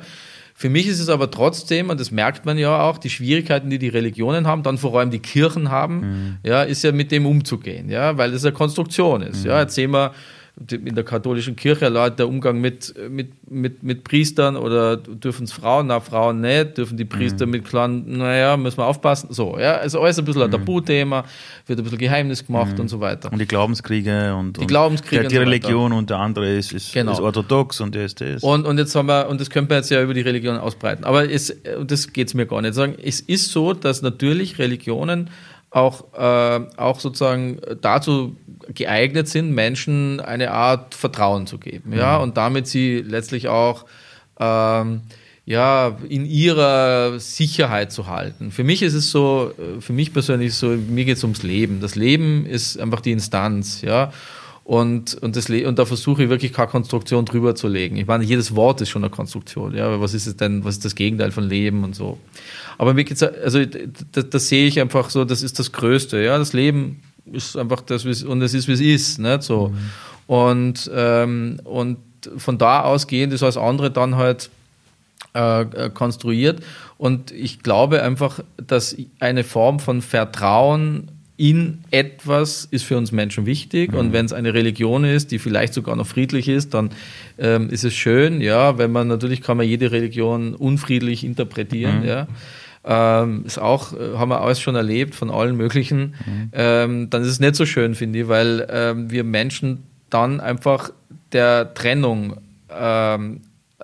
Für mich ist es aber trotzdem, und das merkt man ja auch, die Schwierigkeiten, die die Religionen haben, dann vor allem die Kirchen haben, ja, ist ja mit dem umzugehen, ja, weil das eine Konstruktion ist. Ja, jetzt sehen wir in der katholischen Kirche Leute der Umgang mit, mit, mit, mit Priestern oder dürfen es Frauen, na Frauen nicht, dürfen die Priester mit kleinen, naja, müssen wir aufpassen, so, ja, also alles ein bisschen ein Tabuthema, wird ein bisschen Geheimnis gemacht und so weiter. Und die Glaubenskriege und, und Glaubenskriege die und so Religion und der andere ist, ist, Genau. ist orthodox und der ist das. Und, und jetzt haben wir, und das könnte man jetzt ja über die Religion ausbreiten. Aber es, das geht's mir gar nicht. Sagen, es ist so, dass natürlich Religionen auch, äh, auch sozusagen dazu geeignet sind, Menschen eine Art Vertrauen zu geben. Ja, und damit sie letztlich auch ähm, ja, in ihrer Sicherheit zu halten. Für mich ist es so, äh, für mich persönlich ist es so, mir geht es ums Leben. Das Leben ist einfach die Instanz, ja. Und, und, das, und da versuche ich wirklich keine Konstruktion drüber zu legen. Ich meine, jedes Wort ist schon eine Konstruktion. Ja, aber was ist es denn, was ist das Gegenteil von Leben und so? Aber mir geht's, also das, das sehe ich einfach so, das ist das Größte. Ja, das Leben ist einfach das, und es ist, wie es ist. Nicht? So. Und, ähm, und von da ausgehend ist alles andere dann halt äh, äh, konstruiert. Und ich glaube einfach, dass eine Form von Vertrauen in etwas ist für uns Menschen wichtig. Und wenn es eine Religion ist, die vielleicht sogar noch friedlich ist, dann ähm, ist es schön. Ja, wenn man natürlich kann man jede Religion unfriedlich interpretieren. Ja. Ähm, ist auch, äh, haben wir alles schon erlebt von allen möglichen. Ähm, dann ist es nicht so schön, finde ich, weil ähm, wir Menschen dann einfach der Trennung ähm,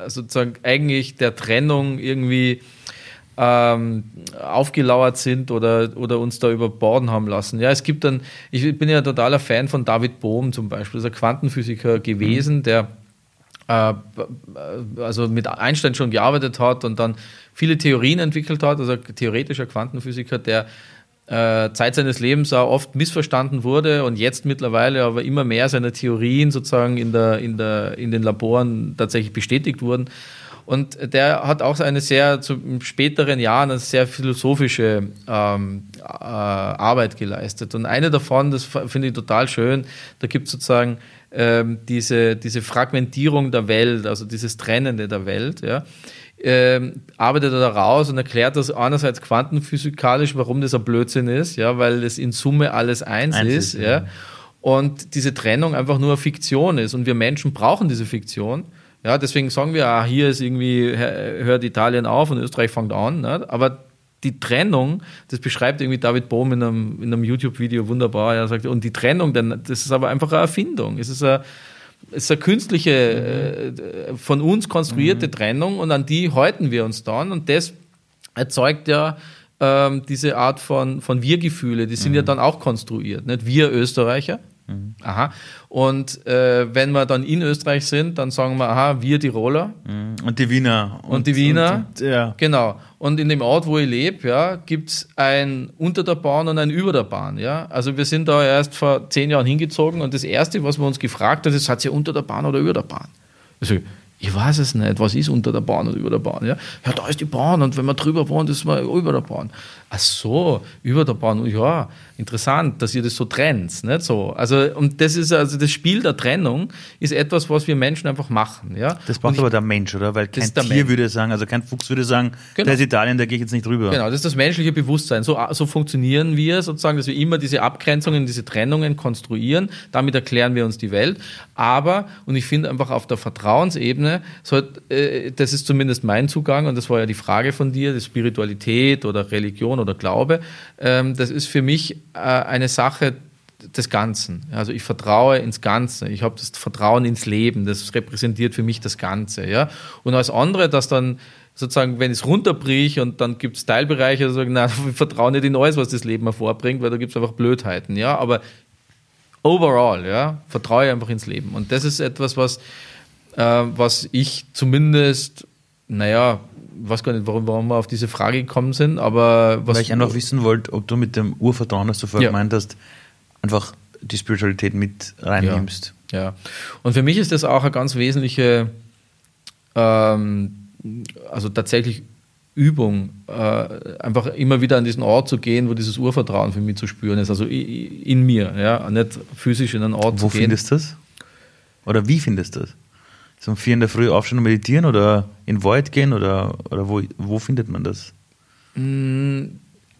sozusagen eigentlich der Trennung irgendwie ähm, aufgelauert sind oder, oder uns da überborden haben lassen. Ja, es gibt dann, ich bin ja totaler Fan von David Bohm zum Beispiel, ist ein Quantenphysiker gewesen, der äh, also mit Einstein schon gearbeitet hat und dann viele Theorien entwickelt hat, also ein theoretischer Quantenphysiker, der äh, Zeit seines Lebens auch oft missverstanden wurde und jetzt mittlerweile aber immer mehr seine Theorien sozusagen in, der, in, der, in den Laboren tatsächlich bestätigt wurden. Und der hat auch eine sehr, zu späteren Jahren, eine sehr philosophische ähm, äh, Arbeit geleistet. Und eine davon, das finde ich total schön, da gibt es sozusagen ähm, diese, diese Fragmentierung der Welt, also dieses Trennende der Welt, ja. Ähm, arbeitet er da raus und erklärt das einerseits quantenphysikalisch, warum das ein Blödsinn ist, ja, weil es in Summe alles eins, Eins ist, ist, ja. ja. Und diese Trennung einfach nur eine Fiktion ist. Und wir Menschen brauchen diese Fiktion. Ja, deswegen sagen wir, ah, hier ist irgendwie, hör- hört Italien auf und Österreich fängt an. Ne? Aber die Trennung, das beschreibt irgendwie David Bohm in einem, in einem YouTube-Video wunderbar. Er sagt, und die Trennung, denn das ist aber einfach eine Erfindung. Es ist eine, es ist eine künstliche, äh, von uns konstruierte Trennung und an die halten wir uns dann. Und das erzeugt ja ähm, diese Art von, von Wir-Gefühle, die sind ja dann auch konstruiert. Nicht? Wir Österreicher. Aha. Und äh, wenn wir dann in Österreich sind, dann sagen wir, aha, wir Tiroler. Und die Wiener. Und die Wiener. Und, und, ja. Genau. Und in dem Ort, wo ich lebe, ja, gibt's ein unter der Bahn und ein über der Bahn. Ja? Also wir sind da erst vor zehn Jahren hingezogen und das Erste, was man uns gefragt hat, ist, hat sie unter der Bahn oder über der Bahn? Also, ich weiß es nicht, was ist unter der Bahn und über der Bahn? Ja, ja da ist die Bahn und wenn man drüber wohnt, ist man über der Bahn. Ach so, über der Bahn. Ja, interessant, dass ihr das so trennt. Nicht so. Also, und das ist also das Spiel der Trennung ist etwas, was wir Menschen einfach machen. Ja? Das braucht ich- aber der Mensch, oder? Weil kein Tier Mensch. würde sagen, also kein Fuchs würde sagen, Genau. der ist Italien, da gehe ich jetzt nicht rüber. Genau, das ist das menschliche Bewusstsein. So, so funktionieren wir sozusagen, dass wir immer diese Abgrenzungen, diese Trennungen konstruieren. Damit erklären wir uns die Welt. Aber, und ich finde einfach auf der Vertrauensebene, sollte, äh, das ist zumindest mein Zugang, und das war ja die Frage von dir, die Spiritualität oder Religion oder Glaube, ähm, das ist für mich äh, eine Sache des Ganzen. Also ich vertraue ins Ganze. Ich habe das Vertrauen ins Leben. Das repräsentiert für mich das Ganze. Ja? Und als andere, das dann sozusagen, wenn ich es runterbrich und dann gibt es Teilbereiche, die sagen, nein, ich vertraue nicht in alles, was das Leben hervorbringt, weil da gibt es einfach Blödheiten, ja, aber overall, ja, vertraue einfach ins Leben. Und das ist etwas, was, äh, was ich zumindest, naja, weiß gar nicht, warum, warum wir auf diese Frage gekommen sind, aber was. Weil ich einfach wissen wollte, ob du mit dem Urvertrauen, das du vorher Ja. gemeint hast, einfach die Spiritualität mit reinnimmst. Ja. Und für mich ist das auch eine ganz wesentliche, ähm, also tatsächlich Übung, äh, einfach immer wieder an diesen Ort zu gehen, wo dieses Urvertrauen für mich zu spüren ist, also in mir, ja, nicht physisch in einen Ort Wo zu gehen. findest du das? Oder wie findest du das? So um vier in der Früh aufstehen und meditieren oder in den Wald gehen oder, oder wo, wo findet man das?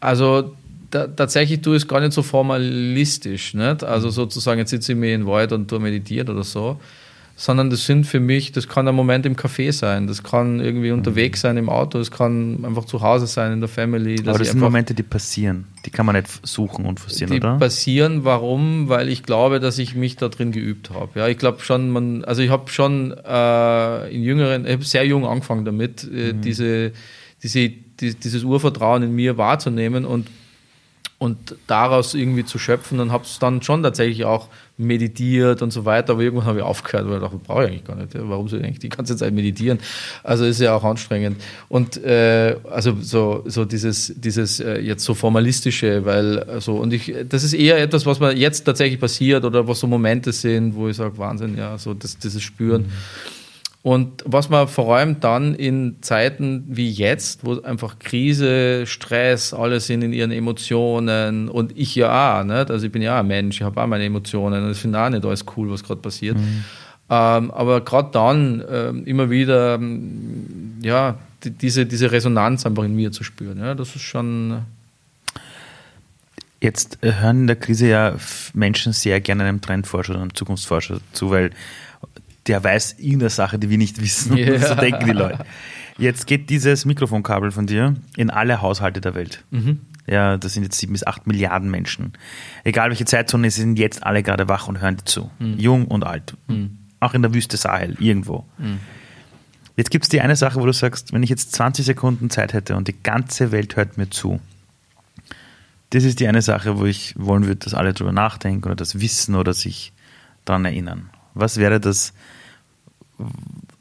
Also da, tatsächlich tue ich es gar nicht so formalistisch, nicht? Also sozusagen, jetzt sitze ich mir in den Wald und tue meditiert oder so, sondern das sind für mich, das kann ein Moment im Café sein, das kann irgendwie unterwegs sein im Auto, es kann einfach zu Hause sein in der Family. Aber das sind Momente, die passieren. Die kann man nicht suchen und forcieren, die oder? passieren. Warum? Weil ich glaube, dass ich mich da drin geübt habe. Ja, ich glaube schon, man, also ich habe schon äh, in jüngeren, ich habe sehr jung angefangen damit, äh, diese, diese, die, dieses Urvertrauen in mir wahrzunehmen und und daraus irgendwie zu schöpfen und habe es dann schon tatsächlich auch meditiert und so weiter, aber irgendwann habe ich aufgehört, weil ich dachte, brauche ich eigentlich gar nicht. Warum soll ich eigentlich die ganze Zeit meditieren? Also ist ja auch anstrengend. Und äh, also so, so dieses, dieses äh, jetzt so formalistische, weil so, und ich, das ist eher etwas, was mir jetzt tatsächlich passiert oder was so Momente sind, wo ich sage, Wahnsinn, ja, so das, dieses Spüren. Und was man vor allem dann in Zeiten wie jetzt, wo einfach Krise, Stress, alle sind in ihren Emotionen und ich ja auch, nicht? also ich bin ja auch ein Mensch, ich habe auch meine Emotionen und ich finde auch nicht alles cool, was gerade passiert. Ähm, aber gerade dann ähm, immer wieder, ähm, ja, die, diese, diese Resonanz einfach in mir zu spüren, ja, das ist schon, Jetzt äh, hören in der Krise ja Menschen sehr gerne einem Trendforscher oder einem Zukunftsforscher zu, weil der weiß irgendeine Sache, die wir nicht wissen. Ja. so denken die Leute. Jetzt geht dieses Mikrofonkabel von dir in alle Haushalte der Welt. Ja, das sind jetzt sieben bis acht Milliarden Menschen. Egal welche Zeitzone, sie sind jetzt alle gerade wach und hören dir zu. Jung und alt. Auch in der Wüste Sahel, irgendwo. Jetzt gibt es die eine Sache, wo du sagst, wenn ich jetzt 20 Sekunden Zeit hätte und die ganze Welt hört mir zu, das ist die eine Sache, wo ich wollen würde, dass alle drüber nachdenken oder das wissen oder sich daran erinnern. Was wäre das,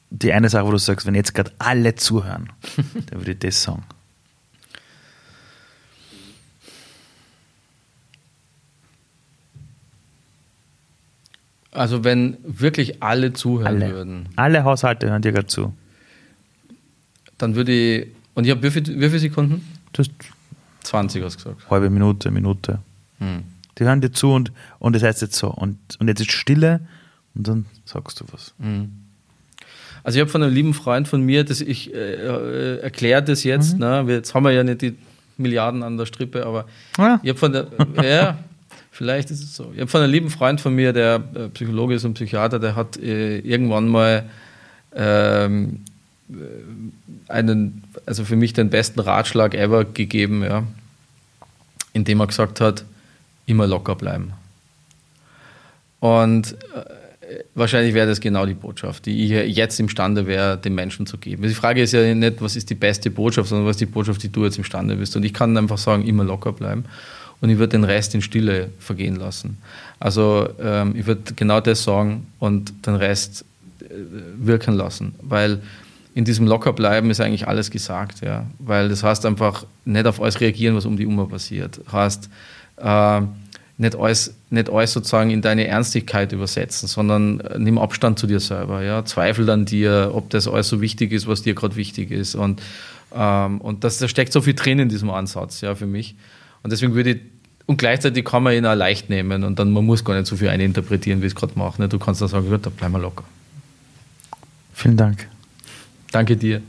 die eine Sache, wo du sagst, wenn jetzt gerade alle zuhören, dann würde ich das sagen. also wenn wirklich alle zuhören Alle. würden, Alle Haushalte hören dir gerade zu. dann würde ich, und ich habe wie, viel, wie viele Sekunden? Du hast 20 hast du gesagt. halbe Minute, Minute. Hm. Die hören dir zu und, und das heißt jetzt so. Und, und jetzt ist Stille und dann sagst du was. Also ich habe von einem lieben Freund von mir, das ich äh, äh, erkläre das jetzt, ne? Wir- jetzt haben wir ja nicht die Milliarden an der Strippe, aber Ja. ich habe von der, ja, vielleicht ist es so. Ich habe von einem lieben Freund von mir, der äh, Psychologe ist und Psychiater, der hat äh, irgendwann mal ähm, äh, einen, also für mich den besten Ratschlag ever gegeben, ja, indem er gesagt hat, immer locker bleiben. Und äh, wahrscheinlich wäre das genau die Botschaft, die ich jetzt imstande wäre, den Menschen zu geben. Die Frage ist ja nicht, was ist die beste Botschaft, sondern was ist die Botschaft, die du jetzt imstande bist. Und ich kann einfach sagen, immer locker bleiben. Und ich würde den Rest in Stille vergehen lassen. Also ähm, ich würde genau das sagen und den Rest äh, wirken lassen. Weil in diesem Lockerbleiben ist eigentlich alles gesagt. Ja? Weil das heißt einfach nicht auf alles reagieren, was um die Uhr passiert. Heißt, äh, nicht alles, nicht alles sozusagen in deine Ernstigkeit übersetzen, sondern äh, nimm Abstand zu dir selber. Ja? Zweifel an dir, ob das alles so wichtig ist, was dir gerade wichtig ist. Und, ähm, und das, da steckt so viel drin in diesem Ansatz ja, für mich. Und deswegen würde ich, und gleichzeitig kann man ihn auch leicht nehmen und dann man muss gar nicht so viel eininterpretieren, wie es gerade mache. Ne? Du kannst dann sagen, gut, da bleiben wir locker. Vielen Dank. Danke dir.